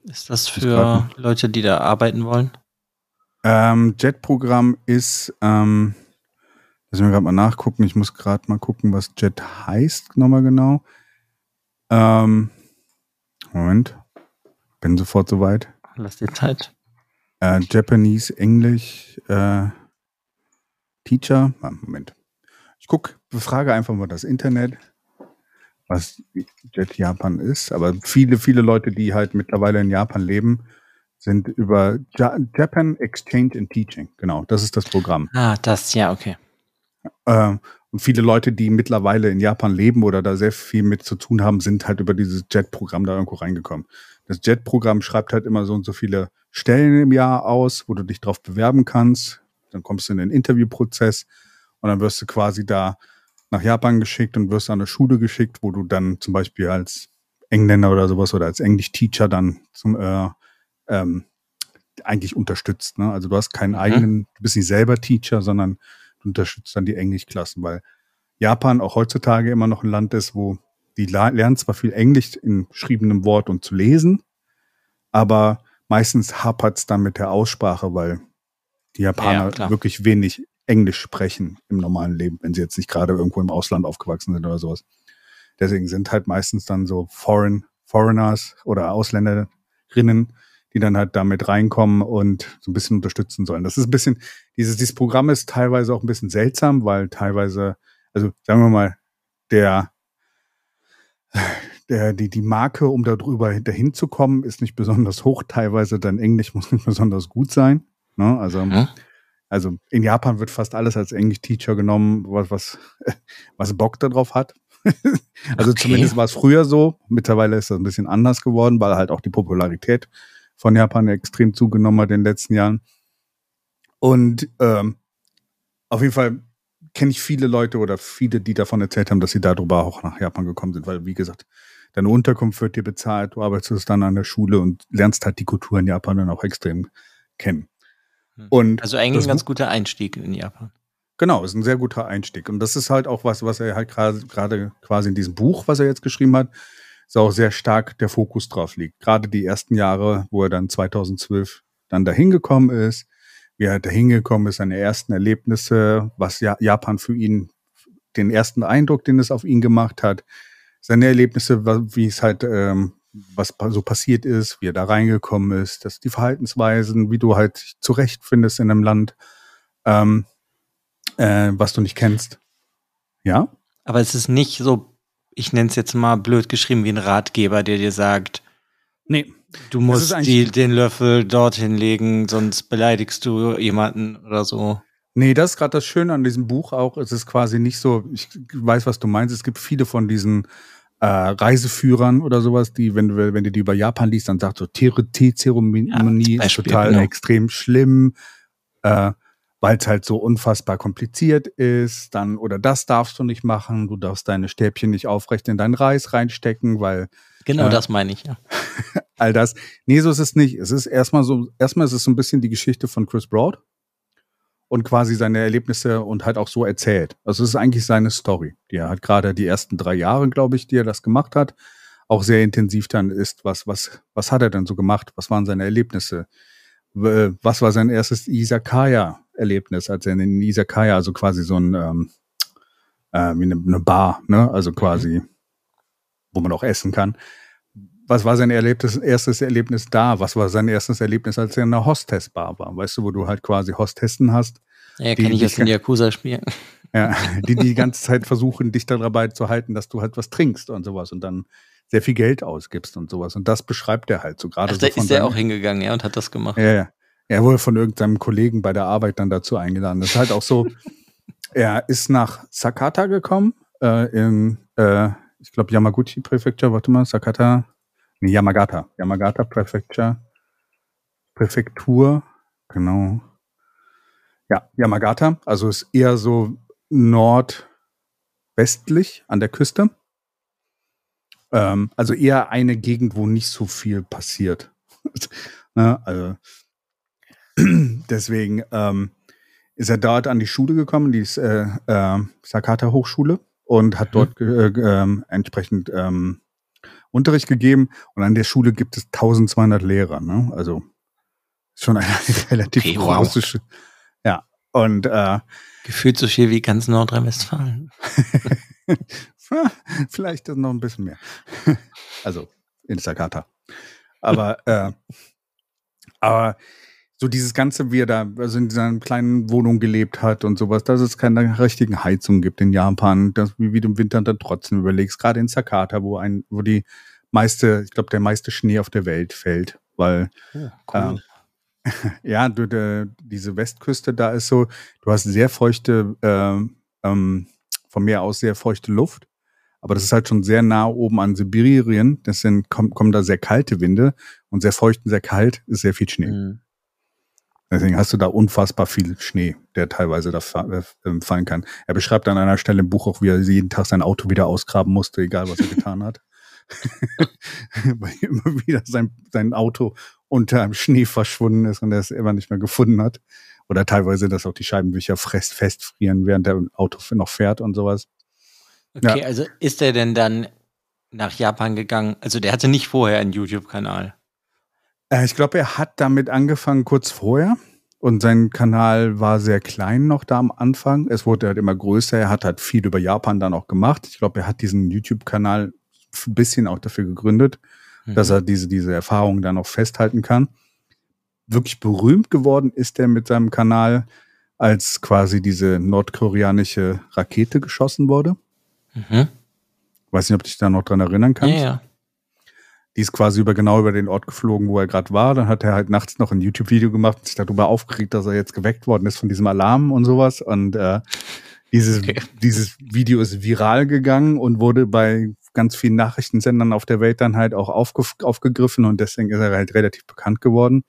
Ist das für Leute, die da arbeiten wollen? Ähm, JET-Programm ist, ähm, lass mich gerade mal nachgucken, ich muss gerade mal gucken, was JET heißt, nochmal genau. Ähm, Moment, bin sofort soweit. Lass dir Zeit. Äh, Japanese, Englisch, äh, Teacher. Ah, Moment. Ich guck, befrage einfach mal das Internet, was Jet Japan ist. Aber viele, viele Leute, die halt mittlerweile in Japan leben, sind über ja Japan Exchange and Teaching. Genau, das ist das Programm. Ah, das, ja, okay. Ähm, und viele Leute, die mittlerweile in Japan leben oder da sehr viel mit zu tun haben, sind halt über dieses JET-Programm da irgendwo reingekommen. Das JET-Programm schreibt halt immer so und so viele Stellen im Jahr aus, wo du dich drauf bewerben kannst. Dann kommst du in den Interviewprozess und dann wirst du quasi da nach Japan geschickt und wirst an eine Schule geschickt, wo du dann zum Beispiel als Engländer oder sowas oder als Englisch-Teacher dann zum äh, ähm, eigentlich unterstützt. Ne? Also du hast keinen Mhm. eigenen, du bist nicht selber Teacher, sondern du unterstützt dann die Englischklassen, weil Japan auch heutzutage immer noch ein Land ist, wo die lernen zwar viel Englisch in geschriebenem Wort und zu lesen, aber meistens hapert es dann mit der Aussprache, weil die Ja, Japaner klar. wirklich wenig Englisch sprechen im normalen Leben, wenn sie jetzt nicht gerade irgendwo im Ausland aufgewachsen sind oder sowas. Deswegen sind halt meistens dann so Foreign, Foreigners oder Ausländerinnen, die dann halt damit reinkommen und so ein bisschen unterstützen sollen. Das ist ein bisschen, dieses, dieses Programm ist teilweise auch ein bisschen seltsam, weil teilweise, also sagen wir mal, der, der, die, die Marke, um da drüber dahin zu kommen, ist nicht besonders hoch. Teilweise dein Englisch muss nicht besonders gut sein. Ne? Also, Mhm. also in Japan wird fast alles als Englisch-Teacher genommen, was, was, [laughs] was Bock darauf hat. [laughs] also Okay. zumindest war es früher so. Mittlerweile ist das ein bisschen anders geworden, weil halt auch die Popularität von Japan extrem zugenommen hat in den letzten Jahren. Und ähm, auf jeden Fall kenne ich viele Leute oder viele, die davon erzählt haben, dass sie darüber auch nach Japan gekommen sind, weil wie gesagt, deine Unterkunft wird dir bezahlt, du arbeitest dann an der Schule und lernst halt die Kultur in Japan dann auch extrem kennen. Hm. Und Also eigentlich ein ganz guter Einstieg in Japan. Genau, ist ein sehr guter Einstieg. Und das ist halt auch was, was er halt gerade gerade quasi in diesem Buch, was er jetzt geschrieben hat, ist auch sehr stark der Fokus drauf liegt. Gerade die ersten Jahre, wo er dann 2012 dann dahin gekommen ist, wie er dahin gekommen ist, seine ersten Erlebnisse, was ja Japan für ihn, den ersten Eindruck, den es auf ihn gemacht hat, seine Erlebnisse, wie es halt, ähm, was so passiert ist, wie er da reingekommen ist, dass die Verhaltensweisen, wie du halt zurechtfindest in einem Land, ähm, äh, was du nicht kennst. Ja? Aber es ist nicht so, ich nenne es jetzt mal blöd geschrieben, wie ein Ratgeber, der dir sagt, Nee. Du musst die, den Löffel dorthin legen, sonst beleidigst du jemanden oder so. Nee, das ist gerade das Schöne an diesem Buch auch. Es ist quasi nicht so, ich weiß, was du meinst. Es gibt viele von diesen äh, Reiseführern oder sowas, die, wenn du, wenn du die über Japan liest, dann sagt so, Teezeremonie Ja, ist total genau. extrem schlimm, äh, weil es halt so unfassbar kompliziert ist. Dann, oder das darfst du nicht machen, du darfst deine Stäbchen nicht aufrecht in deinen Reis reinstecken, weil Genau Ja. das meine ich, ja. [laughs] all das. Nee, so ist es nicht. Es ist erstmal so, erstmal ist es so ein bisschen die Geschichte von Chris Broad und quasi seine Erlebnisse und halt auch so erzählt. Also es ist eigentlich seine Story, die er hat gerade die ersten drei Jahre, glaube ich, die er das gemacht hat, auch sehr intensiv dann ist, was, was, was hat er denn so gemacht? Was waren seine Erlebnisse? Was war sein erstes Isakaya-Erlebnis, als er in Isakaya, also quasi so ein, ähm, äh, wie eine, eine Bar, ne? Also quasi wo man auch essen kann. Was war sein Erlebnis, erstes Erlebnis da? Was war sein erstes Erlebnis, als er in einer Hostessbar war? Weißt du, wo du halt quasi Hostessen hast? Ja, kann ich jetzt in Yakuza spielen. Ja, [laughs] die die ganze Zeit versuchen, dich dabei zu halten, dass du halt was trinkst und sowas und dann sehr viel Geld ausgibst und sowas. Und das beschreibt er halt so gerade. Ach, da so ist er auch hingegangen, ja, und hat das gemacht. Ja, ja. Er wurde von irgendeinem Kollegen bei der Arbeit dann dazu eingeladen. Das ist halt auch so, [laughs] er ist nach Sakata gekommen, äh, in, äh, ich glaube, Yamaguchi Prefecture, warte mal, Sakata, nee, Yamagata, Yamagata Prefecture, Präfektur, genau. Ja, Yamagata, also ist eher so nordwestlich an der Küste. Ähm, also eher eine Gegend, wo nicht so viel passiert. [laughs] ne, also [clears throat] deswegen ähm, ist er dort an die Schule gekommen, die äh, äh, Sakata Hochschule, und hat mhm. dort äh, äh, entsprechend ähm, Unterricht gegeben. Und an der Schule gibt es 1200 Lehrer. Ne? Also schon eine [laughs] relativ okay, große. Wow. Ja, und äh, gefühlt so viel wie ganz Nordrhein-Westfalen. [laughs] Vielleicht noch ein bisschen mehr. [laughs] also in Sakata. Aber, äh, aber so dieses Ganze, wie er da also in dieser kleinen Wohnung gelebt hat und sowas, dass es keine richtigen Heizungen gibt in Japan, dass wie du im Winter dann trotzdem überlegst, gerade in Sakata, wo ein, wo die meiste, ich glaube, der meiste Schnee auf der Welt fällt, weil ja, cool. äh, [laughs] ja du, de, diese Westküste da ist so, du hast sehr feuchte, äh, ähm, von Meer aus sehr feuchte Luft aber das ist halt schon sehr nah oben an Sibirien. Deswegen kommen, kommen da sehr kalte Winde und sehr feucht und sehr kalt ist sehr viel Schnee. Mhm. Deswegen hast du da unfassbar viel Schnee, der teilweise da äh, ähm, fallen kann. Er beschreibt an einer Stelle im Buch auch, wie er jeden Tag sein Auto wieder ausgraben musste, egal was er [laughs] getan hat. [laughs] Weil immer wieder sein, sein Auto unter dem Schnee verschwunden ist und er es immer nicht mehr gefunden hat. Oder teilweise, dass auch die Scheibenwischer fest, festfrieren, während der Auto noch fährt und sowas. Okay, ja. also ist er denn dann nach Japan gegangen? Also der hatte nicht vorher einen YouTube-Kanal. Äh, ich glaube, er hat damit angefangen kurz vorher. Und sein Kanal war sehr klein noch da am Anfang. Es wurde halt immer größer. Er hat halt viel über Japan dann auch gemacht. Ich glaube, er hat diesen YouTube-Kanal ein bisschen auch dafür gegründet, mhm. dass er diese, diese Erfahrungen dann auch festhalten kann. Wirklich berühmt geworden ist er mit seinem Kanal, als quasi diese nordkoreanische Rakete geschossen wurde. Mhm. Weiß nicht, ob du dich da noch dran erinnern kannst. Ja, ja. Die ist quasi über genau über den Ort geflogen, wo er gerade war. Dann hat er halt nachts noch ein YouTube-Video gemacht und sich darüber aufgeregt, dass er jetzt geweckt worden ist von diesem Alarm und sowas. Und äh, dieses, okay. dieses Video ist viral gegangen und wurde bei ganz vielen Nachrichtensendern auf der Welt dann halt auch aufge aufgegriffen und deswegen ist er halt relativ bekannt geworden.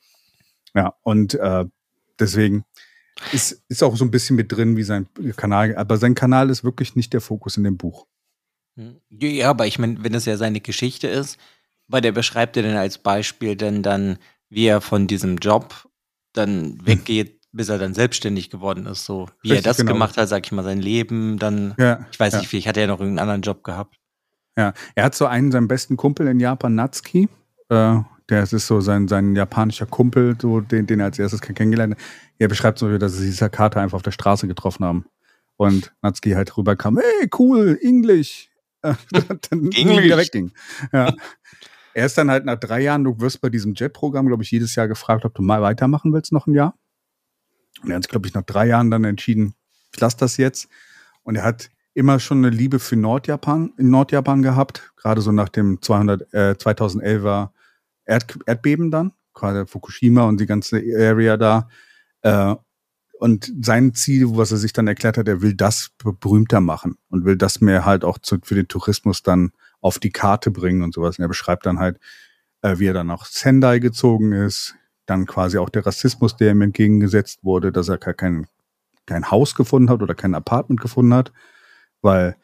Ja, und äh, deswegen ist, ist auch so ein bisschen mit drin, wie sein Kanal, aber sein Kanal ist wirklich nicht der Fokus in dem Buch. Hm. Ja, aber ich meine, wenn das ja seine Geschichte ist, weil der beschreibt ja dann als Beispiel denn dann, wie er von diesem Job dann hm. weggeht, hm. bis er dann selbstständig geworden ist. So wie Richtig, er das genau. gemacht hat, sag ich mal, sein Leben, dann, ja, ich weiß ja. nicht, vielleicht hat er noch irgendeinen anderen Job gehabt. Ja, er hat so einen, seinen besten Kumpel in Japan, Natsuki. Äh, der ist so sein, sein japanischer Kumpel, so den, den er als erstes kennengelernt hat. Er beschreibt so, dass sie diese Karte einfach auf der Straße getroffen haben. Und Natsuki halt rüberkam, hey, cool, Englisch. [laughs] dann Englisch. [laughs] wieder wegging. Ja. Er ist dann halt nach drei Jahren, du wirst bei diesem Jet-Programm, glaube ich, jedes Jahr gefragt, ob du mal weitermachen willst noch ein Jahr. Und er hat glaube ich, nach drei Jahren dann entschieden, ich lasse das jetzt. Und er hat immer schon eine Liebe für Nordjapan, in Nordjapan gehabt, gerade so nach dem 200, äh, 2011er Erd Erdbeben dann, gerade Fukushima und die ganze Area da. Äh, und sein Ziel, was er sich dann erklärt hat, er will das berühmter machen und will das mehr halt auch zu, für den Tourismus dann auf die Karte bringen und sowas. Und er beschreibt dann halt, äh, wie er dann nach Sendai gezogen ist, dann quasi auch der Rassismus, der ihm entgegengesetzt wurde, dass er kein, kein Haus gefunden hat oder kein Apartment gefunden hat, weil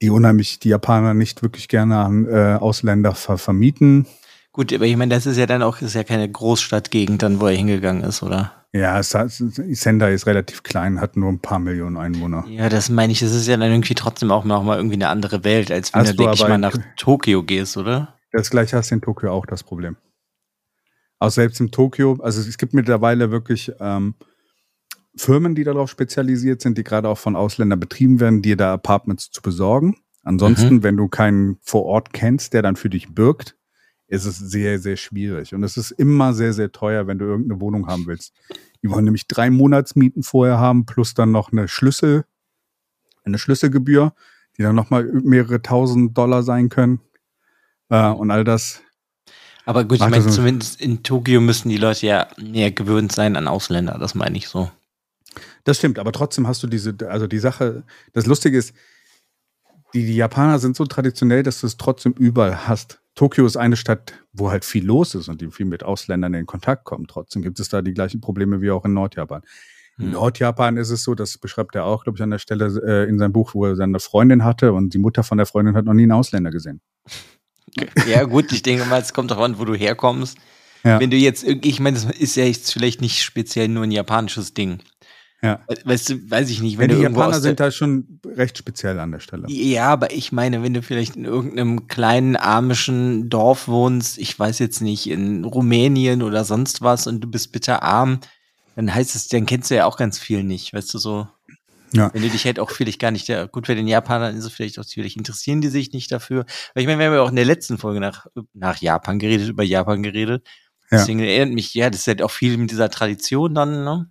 die unheimlich, die Japaner nicht wirklich gerne an äh, Ausländer ver vermieten. Gut, aber ich meine, das ist ja dann auch, ist ja keine Großstadtgegend dann, wo er hingegangen ist, oder? Ja, Sendai ist relativ klein, hat nur ein paar Millionen Einwohner. Ja, das meine ich, das ist ja dann irgendwie trotzdem auch noch mal irgendwie eine andere Welt, als wenn du, denke ich mal, nach Tokio gehst, oder? Das gleiche hast du in Tokio auch das Problem. Auch selbst in Tokio, also es gibt mittlerweile wirklich ähm, Firmen, die darauf spezialisiert sind, die gerade auch von Ausländern betrieben werden, dir da Apartments zu besorgen. Ansonsten, Mhm. wenn du keinen vor Ort kennst, der dann für dich birgt, ist es sehr, sehr schwierig. Und es ist immer sehr, sehr teuer, wenn du irgendeine Wohnung haben willst. Die wollen nämlich drei Monatsmieten vorher haben, plus dann noch eine Schlüssel, eine Schlüsselgebühr, die dann nochmal mehrere tausend Dollar sein können. Äh, und all das. Aber gut, ich meine, zumindest in Tokio müssen die Leute ja mehr gewöhnt sein an Ausländer, das meine ich so. Das stimmt, aber trotzdem hast du diese, also die Sache, das Lustige ist, die, die Japaner sind so traditionell, dass du es trotzdem überall hast. Tokio ist eine Stadt, wo halt viel los ist und die viel mit Ausländern in Kontakt kommen. Trotzdem gibt es da die gleichen Probleme wie auch in Nordjapan. In Hm. Nordjapan ist es so, das beschreibt er auch, glaube ich, an der Stelle äh, in seinem Buch, wo er seine Freundin hatte und die Mutter von der Freundin hat noch nie einen Ausländer gesehen. Ja, gut, ich denke mal, es kommt darauf an, wo du herkommst. Ja. Wenn du jetzt ich meine, das ist ja jetzt vielleicht nicht speziell nur ein japanisches Ding. Ja. We- Weißt du, weiß ich nicht, Wenn wenn die Japaner der, sind da schon recht speziell an der Stelle. Ja, aber ich meine, wenn du vielleicht in irgendeinem kleinen amischen Dorf wohnst, ich weiß jetzt nicht, in Rumänien oder sonst was und du bist bitter arm, dann heißt es, dann kennst du ja auch ganz viel nicht, weißt du so. Ja. Wenn du dich halt auch vielleicht gar nicht, ja, gut, bei den Japanern ist es vielleicht auch vielleicht interessieren die sich nicht dafür. Weil ich meine, wir haben ja auch in der letzten Folge nach, nach Japan geredet, über Japan geredet. Ja. Deswegen erinnert mich, ja, das ist halt auch viel mit dieser Tradition dann, ne?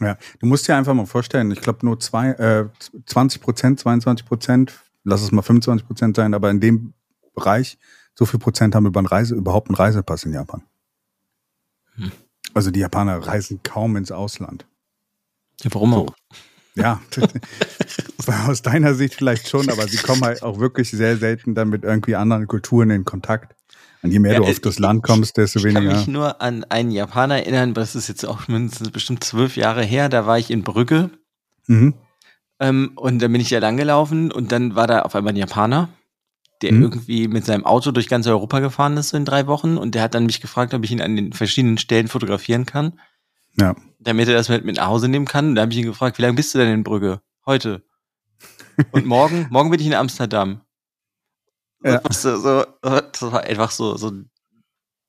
Ja, du musst dir einfach mal vorstellen, ich glaube nur zwei, äh, 20 Prozent, 22 Prozent, lass es mal 25 Prozent sein, aber in dem Bereich, so viel Prozent haben über einen Reise, überhaupt einen Reisepass in Japan. Hm. Also die Japaner reisen kaum ins Ausland. Ja, warum So. auch? Ja, [laughs] aus deiner Sicht vielleicht schon, aber sie kommen halt auch wirklich sehr selten dann mit irgendwie anderen Kulturen in Kontakt. Und je mehr Ja, du äh, auf das Land kommst, desto Ich kann weniger. mich nur an einen Japaner erinnern, das ist jetzt auch mindestens bestimmt zwölf Jahre her, da war ich in Brügge Mhm. ähm, und dann bin ich da langgelaufen und dann war da auf einmal ein Japaner, der Mhm. irgendwie mit seinem Auto durch ganz Europa gefahren ist so in drei Wochen und der hat dann mich gefragt, ob ich ihn an den verschiedenen Stellen fotografieren kann, Ja. damit er das mit, mit nach Hause nehmen kann. Und da habe ich ihn gefragt, wie lange bist du denn in Brügge? Heute. Und morgen? morgen bin ich in Amsterdam. Ja. So, so, das war einfach so, so,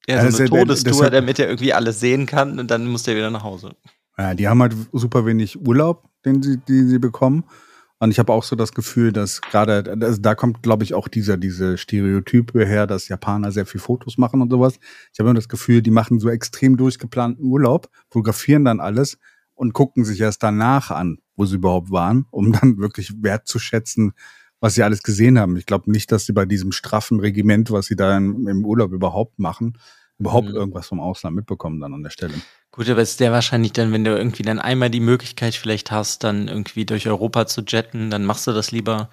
ja, Also so eine der- der- Todestour, damit er irgendwie alles sehen kann und dann muss er wieder nach Hause. Ja, die haben halt super wenig Urlaub, den sie, die sie bekommen. Und ich habe auch so das Gefühl, dass gerade, also da kommt, glaube ich, auch dieser, diese Stereotype her, dass Japaner sehr viel Fotos machen und sowas. Ich habe immer das Gefühl, die machen so extrem durchgeplanten Urlaub, fotografieren dann alles und gucken sich erst danach an, wo sie überhaupt waren, um dann wirklich wertzuschätzen, was sie alles gesehen haben. Ich glaube nicht, dass sie bei diesem straffen Regiment, was sie da im, im Urlaub überhaupt machen, überhaupt Mhm. irgendwas vom Ausland mitbekommen dann an der Stelle. Gut, aber ist der wahrscheinlich dann, wenn du irgendwie dann einmal die Möglichkeit vielleicht hast, dann irgendwie durch Europa zu jetten, dann machst du das lieber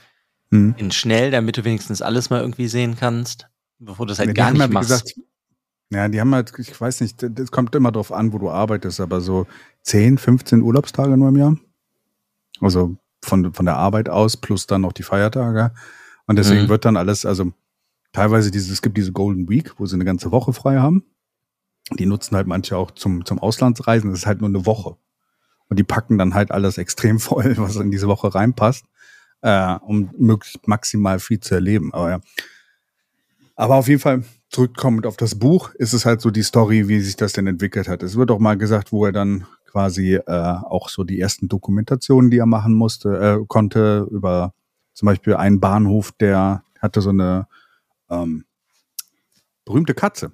Mhm. in schnell, damit du wenigstens alles mal irgendwie sehen kannst, bevor du es halt Ja, gar nicht ja, machst. gesagt, ja, die haben halt, ich weiß nicht, das kommt immer drauf an, wo du arbeitest, aber so 10, 15 Urlaubstage nur im Jahr. Also von, von der Arbeit aus plus dann noch die Feiertage. Und deswegen Mhm. wird dann alles, also teilweise dieses, es gibt diese Golden Week, wo sie eine ganze Woche frei haben. Die nutzen halt manche auch zum, zum Auslandsreisen. Das ist halt nur eine Woche. Und die packen dann halt alles extrem [laughs] voll, was in diese Woche reinpasst, äh, um möglichst maximal viel zu erleben. Aber ja. Aber auf jeden Fall, zurückkommend auf das Buch, ist es halt so die Story, wie sich das denn entwickelt hat. Es wird auch mal gesagt, wo er dann quasi äh, auch so die ersten Dokumentationen, die er machen musste, äh, konnte, über zum Beispiel einen Bahnhof, der hatte so eine ähm, berühmte Katze,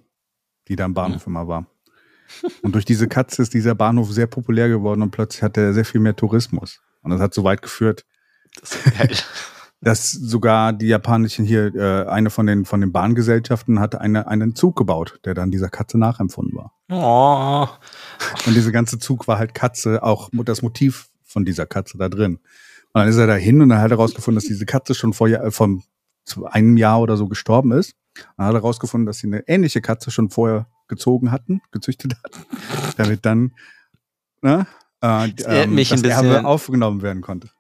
die da im Bahnhof immer war. Und durch diese Katze ist dieser Bahnhof sehr populär geworden und plötzlich hatte er sehr viel mehr Tourismus. Und das hat so weit geführt, Das ist geil. [laughs] dass sogar die japanischen hier, äh, eine von den, von den Bahngesellschaften hatte eine, einen Zug gebaut, der dann dieser Katze nachempfunden war. oh. Und dieser ganze Zug war halt Katze, auch das Motiv von dieser Katze da drin. Und dann ist er da hin und dann hat er herausgefunden, dass diese Katze schon vor Jahr, von einem Jahr oder so gestorben ist. Dann hat er herausgefunden, dass sie eine ähnliche Katze schon vorher gezogen hatten, gezüchtet hatten, [laughs] damit dann ne, äh, Das ähm, das ein bisschen- Erbe aufgenommen werden konnte.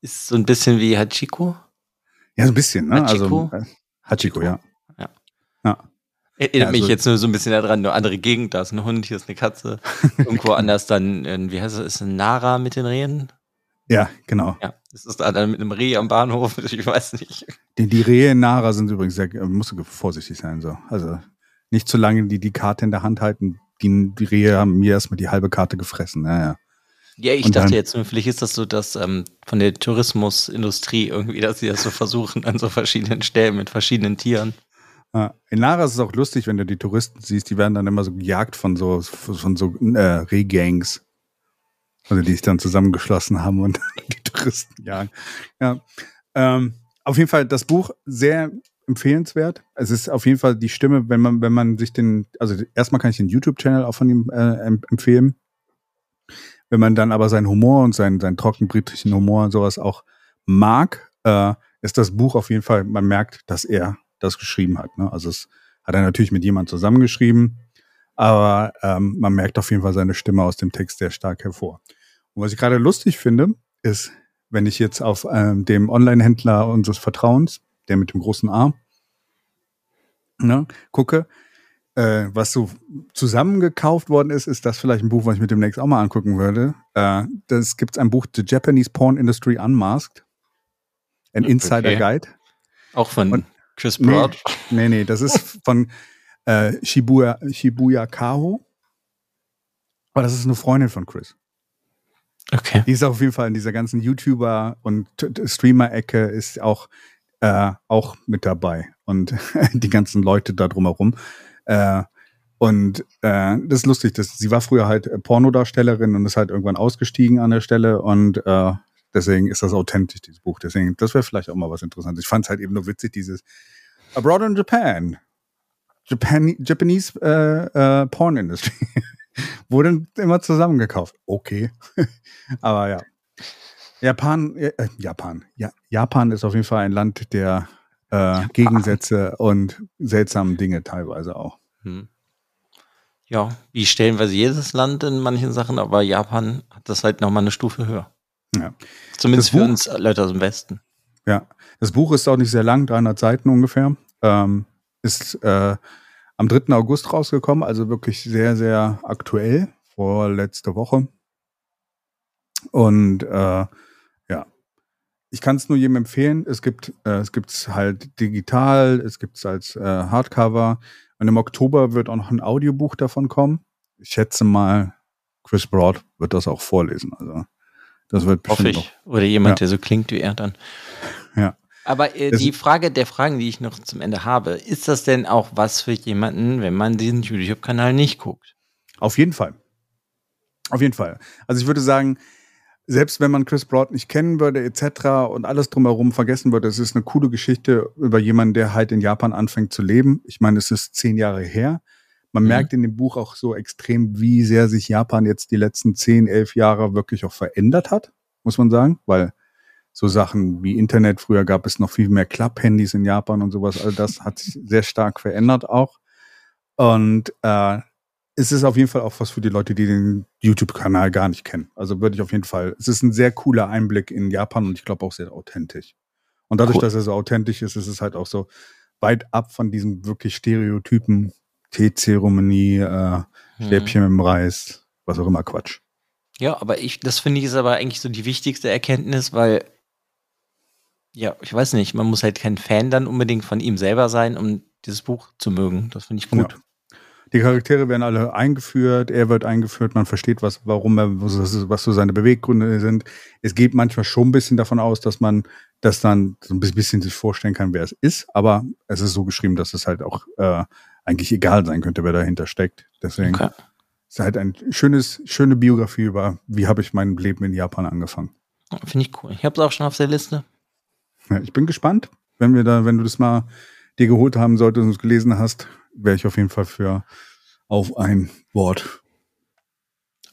Ist so ein bisschen wie Hachiko. Ja, so ein bisschen, ne? Hachiko? Also, Hachiko, ja. Ja. Ja. Erinnert Ja, mich jetzt nur so ein bisschen daran, nur andere Gegend, da ist ein Hund, hier ist eine Katze. [laughs] Irgendwo anders dann, äh, wie heißt es, ist ein Nara mit den Rehen? Ja, genau. Ja, das ist da dann mit einem Reh am Bahnhof, [laughs] ich weiß nicht. Die, die Rehe in Nara sind übrigens sehr, musst du vorsichtig sein, so. Also, nicht zu lange die, die Karte in der Hand halten. Die, die Rehe haben mir erstmal die halbe Karte gefressen, ja, ja. Ich Und dachte dann- jetzt vielleicht ist das so, dass ähm, von der Tourismusindustrie irgendwie, dass sie das so versuchen [laughs] an so verschiedenen Stellen mit verschiedenen Tieren. In Lara ist es auch lustig, wenn du die Touristen siehst, die werden dann immer so gejagt von so, von so äh, Rehgangs. Also die sich dann zusammengeschlossen haben und [laughs] die Touristen jagen. Ja. Ähm, auf jeden Fall das Buch sehr empfehlenswert. Es ist auf jeden Fall die Stimme, wenn man, wenn man sich den, also erstmal kann ich den YouTube-Channel auch von ihm äh, em- empfehlen. Wenn man dann aber seinen Humor und seinen, seinen trocken britischen Humor und sowas auch mag, äh, ist das Buch auf jeden Fall, man merkt, dass er das geschrieben hat. Ne? Also es hat er natürlich mit jemand zusammengeschrieben, aber ähm, man merkt auf jeden Fall seine Stimme aus dem Text sehr stark hervor. Und was ich gerade lustig finde, ist, wenn ich jetzt auf ähm, dem Online-Händler unseres Vertrauens, der mit dem großen A, ne, gucke, äh, was so zusammengekauft worden ist, ist das vielleicht ein Buch, was ich mir demnächst auch mal angucken würde. Äh, das gibt ein Buch, The Japanese Porn Industry Unmasked. Ein Insider Okay. Guide. Auch von Und- Chris Nee. Broad. Nee, nee, das ist [laughs] von äh, Shibuya, Shibuya Kaho. Aber das ist eine Freundin von Chris. Okay. Die ist auf jeden Fall in dieser ganzen YouTuber- und Streamer-Ecke ist auch, äh, auch mit dabei. Und [laughs] die ganzen Leute da drumherum. Äh, und äh, das ist lustig, dass sie war früher halt äh, Pornodarstellerin und ist halt irgendwann ausgestiegen an der Stelle und äh, deswegen ist das authentisch, dieses Buch. Deswegen, das wäre vielleicht auch mal was Interessantes. Ich fand es halt eben nur witzig, dieses Abroad in Japan. Japan Japanese äh, äh, Porn Industry. [laughs] Wurde immer zusammengekauft. Okay. [laughs] Aber ja. Japan, äh, Japan. Ja, Japan ist auf jeden Fall ein Land der äh, Gegensätze und seltsamen Dinge teilweise auch. Hm. Ja, wie stellenweise jedes Land in manchen Sachen, aber Japan hat das halt nochmal eine Stufe höher. Ja. Zumindest Das für Buch- uns Leute aus dem Westen. Ja, das Buch ist auch nicht sehr lang, 300 Seiten ungefähr. Ähm, ist äh, am 3. August rausgekommen, also wirklich sehr, sehr aktuell, vor letzte Woche. Und äh, ich kann es nur jedem empfehlen. Es gibt äh, es gibt's halt digital, es gibt es als äh, Hardcover. Und im Oktober wird auch noch ein Audiobuch davon kommen. Ich schätze mal, Chris Broad wird das auch vorlesen. Also das wird Hoffe bestimmt ich. Oder jemand, Ja. der so klingt wie er dann. Ja. Aber äh, die Frage der Fragen, die ich noch zum Ende habe, ist das denn auch was für jemanden, wenn man diesen YouTube-Kanal nicht guckt? Auf jeden Fall. Auf jeden Fall. Also ich würde sagen, selbst wenn man Chris Broad nicht kennen würde, etc. und alles drumherum vergessen würde, es ist eine coole Geschichte über jemanden, der halt in Japan anfängt zu leben. Ich meine, es ist zehn Jahre her. Man Mhm. merkt in dem Buch auch so extrem, wie sehr sich Japan jetzt die letzten zehn, elf Jahre wirklich auch verändert hat, muss man sagen, weil so Sachen wie Internet, früher gab es noch viel mehr Club-Handys in Japan und sowas, all das hat sich sehr stark verändert auch. Und äh, es ist auf jeden Fall auch was für die Leute, die den YouTube-Kanal gar nicht kennen. Also würde ich auf jeden Fall, es ist ein sehr cooler Einblick in Japan und ich glaube auch sehr authentisch. Und dadurch, Cool. dass er so authentisch ist, ist es halt auch so weit ab von diesem wirklich Stereotypen, Teezeremonie, äh, Hm. Stäbchen mit dem Reis, was auch immer Quatsch. Ja, aber ich, das finde ich ist aber eigentlich so die wichtigste Erkenntnis, weil, ja, ich weiß nicht, man muss halt kein Fan dann unbedingt von ihm selber sein, um dieses Buch zu mögen. Das finde ich gut. Ja. Die Charaktere werden alle eingeführt, er wird eingeführt, man versteht, was, warum er, was, was so seine Beweggründe sind. Es geht manchmal schon ein bisschen davon aus, dass man das dann so ein bisschen sich vorstellen kann, wer es ist, aber es ist so geschrieben, dass es halt auch äh, eigentlich egal sein könnte, wer dahinter steckt. Deswegen Okay. ist halt ein schönes, schöne Biografie über, wie habe ich mein Leben in Japan angefangen. Finde ich cool. Ich habe es auch schon auf der Liste. Ja, ich bin gespannt, wenn wir da, wenn du das mal dir geholt haben solltest und es gelesen hast, wäre ich auf jeden Fall für auf ein Wort.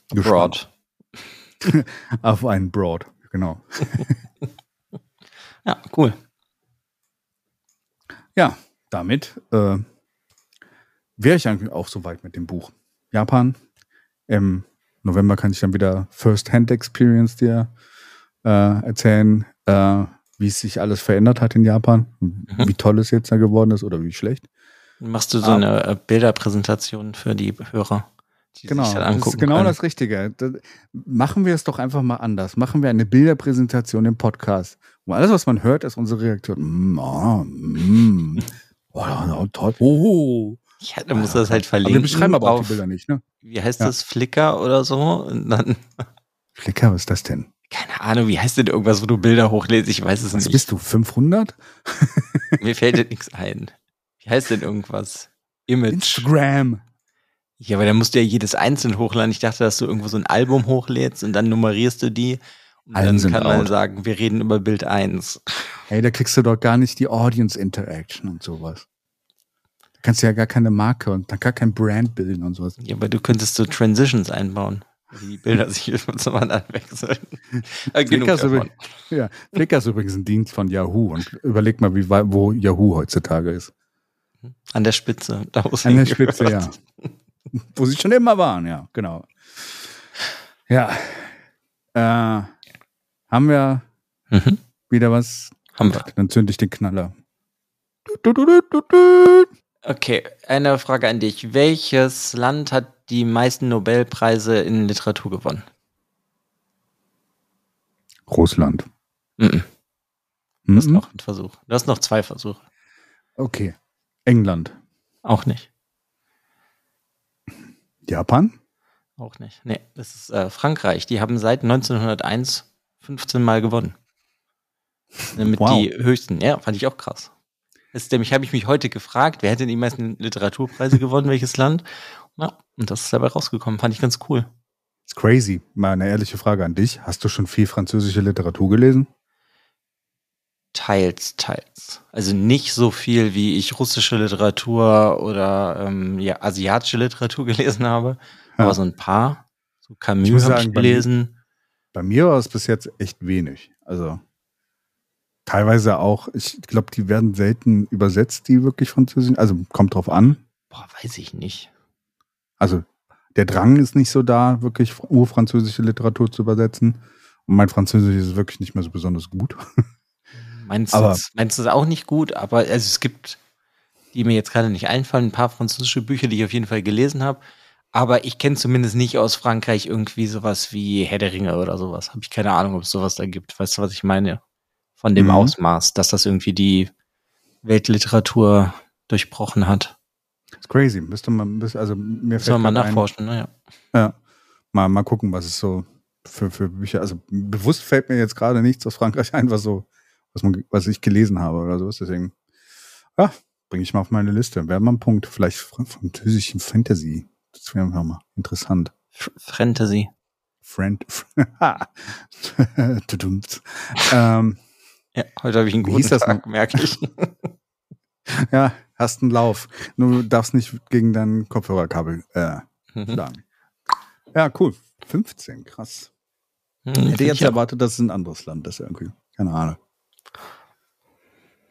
Broad. [laughs] Auf ein Broad, genau. [laughs] Ja, cool. Ja, damit äh, wäre ich eigentlich auch soweit mit dem Buch. Japan. Im November kann ich dann wieder First-Hand-Experience dir äh, erzählen, äh, wie es sich alles verändert hat in Japan, wie toll es jetzt da geworden ist oder wie schlecht. Machst du so Ah. eine äh, Bilderpräsentation für die Hörer, die Genau, sich das angucken ist genau können? das Richtige. Das, machen wir es doch einfach mal anders. Machen wir eine Bilderpräsentation im Podcast. Und alles, was man hört, ist unsere Reaktion. Mm, ah, mm. Oh, ja, toll. Oh. Ja, dann musst du das halt Aber verlinken. wir beschreiben aber auch die Bilder nicht, ne? Wie heißt Ja. das? Flickr oder so? [laughs] Flickr, was ist das denn? Keine Ahnung, wie heißt denn irgendwas, wo du Bilder hochlädst? Ich weiß es Was nicht. bist du, 500? Mir fällt [laughs] jetzt nichts ein. Wie heißt denn irgendwas? Image. Instagram. Ja, aber da musst du ja jedes einzeln hochladen. Ich dachte, dass du irgendwo so ein Album hochlädst und dann nummerierst du die. Und Allen dann kann man out. sagen, wir reden über Bild 1. Hey, da kriegst du doch gar nicht die Audience Interaction und sowas. Da kannst du ja gar keine Marke und dann gar kein Brand bilden und sowas. Ja, aber du könntest so Transitions einbauen. wie Die Bilder sich [laughs] zum anderen wechseln. Flickr ist, übrigens, ja, Flickr ist übrigens ein Dienst von Yahoo und überleg mal, wie, wo Yahoo heutzutage ist. An der Spitze. Da wo es An der. Spitze, ja. Wo sie schon immer waren, ja, genau. Ja. Äh, haben wir Mhm. wieder was? Haben wir. Dann zünd ich den Knaller. Okay, eine Frage an dich. Welches Land hat die meisten Nobelpreise in Literatur gewonnen? Russland. Mhm. Du hast Mhm. noch einen Versuch. Du hast noch zwei Versuche. Okay. England. Auch nicht. Japan? Auch nicht. Nee, das ist äh, Frankreich. Die haben seit 1901 15 Mal gewonnen. Damit Wow. die höchsten. Ja, fand ich auch krass. Das ist nämlich, habe ich mich heute gefragt, wer hätte die meisten Literaturpreise gewonnen, welches Land? Ja, und das ist dabei rausgekommen. Fand ich ganz cool. Ist crazy. Mal eine ehrliche Frage an dich. Hast du schon viel französische Literatur gelesen? Teils, teils. Also nicht so viel, wie ich russische Literatur oder ähm, ja, asiatische Literatur [laughs] gelesen habe, Ja. aber so ein paar. So Camus habe ich sagen, bei mir- gelesen. Bei mir war es bis jetzt echt wenig. Also teilweise auch, ich glaube, die werden selten übersetzt, die wirklich französisch. Also kommt drauf an. Boah, weiß ich nicht. Also der Drang ist nicht so da, wirklich urfranzösische Literatur zu übersetzen. Und mein Französisch ist wirklich nicht mehr so besonders gut. [laughs] Meinst du es auch nicht gut? Aber also es gibt, die mir jetzt gerade nicht einfallen, ein paar französische Bücher, die ich auf jeden Fall gelesen habe. Aber ich kenne zumindest nicht aus Frankreich irgendwie sowas wie Herr der Ringe oder sowas. Habe ich keine Ahnung, ob es sowas da gibt. Weißt du, was ich meine? Von dem Mhm. Ausmaß, dass das irgendwie die Weltliteratur durchbrochen hat. ist crazy. Müsste man, also mir Soll man grad ein- nachforschen, naja. Ja. Mal, mal gucken, was es so für, für Bücher. Also bewusst fällt mir jetzt gerade nichts aus Frankreich [laughs] ein, was so, was man, was ich gelesen habe oder sowas. Deswegen, ja, bringe ich mal auf meine Liste. Wäre mal ein Punkt. Vielleicht fr- französischen Fantasy. Das wäre mal interessant. F Fantasy. Friend. [laughs] Ähm, Ja, heute habe ich einen guten hieß das Tag, merke ich. [laughs] ja, hast einen Lauf. Nur du darfst nicht gegen dein Kopfhörerkabel äh, Mhm. schlagen. Ja, cool. 15, krass. Hm, Hätte jetzt erwartet, dass es ein anderes Land ist irgendwie. Keine Ahnung.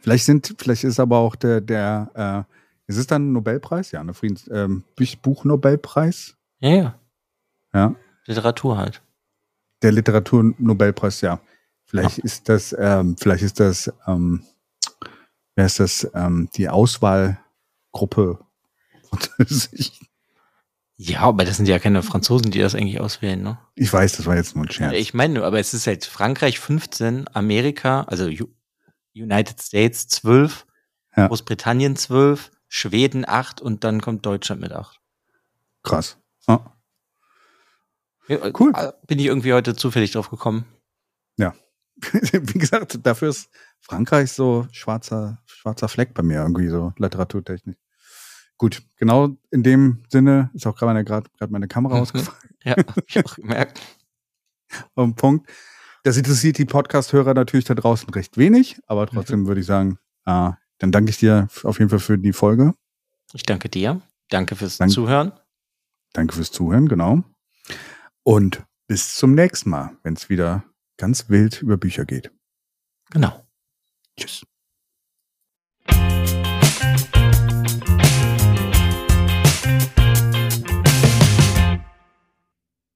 Vielleicht sind, vielleicht ist aber auch der, der, äh, ist es dann ein Nobelpreis? Ja, eine Friedens, ähm, Buch- Buchnobelpreis? Ja, ja. Ja. Literatur halt. Der Literaturnobelpreis, ja. Vielleicht ist das, ähm, vielleicht ist das, ähm, wer ist das, ähm, die Auswahlgruppe Französisch. [laughs] Ja, aber das sind ja keine Franzosen, die das eigentlich auswählen, ne? Ich weiß, das war jetzt nur ein Scherz. Ich meine, aber es ist halt Frankreich 15, Amerika, also United States 12, Ja. Großbritannien 12, Schweden 8 und dann kommt Deutschland mit 8. Krass. Ja. Ja, Cool. äh, Bin ich irgendwie heute zufällig drauf gekommen. [laughs] Wie gesagt, dafür ist Frankreich so schwarzer, schwarzer Fleck bei mir irgendwie so literaturtechnisch. Gut, genau in dem Sinne ist auch gerade meine, grad, grad meine Kamera Mhm. ausgefallen. Ja, hab ich auch gemerkt. [laughs] Auf den Punkt. Das interessiert die Podcast-Hörer natürlich da draußen recht wenig, aber trotzdem Mhm. würde ich sagen, äh, dann danke ich dir auf jeden Fall für die Folge. Ich danke dir. Danke fürs Danke. Zuhören. Danke fürs Zuhören, genau. Und bis zum nächsten Mal, wenn es wieder ganz wild über Bücher geht. Genau. Tschüss.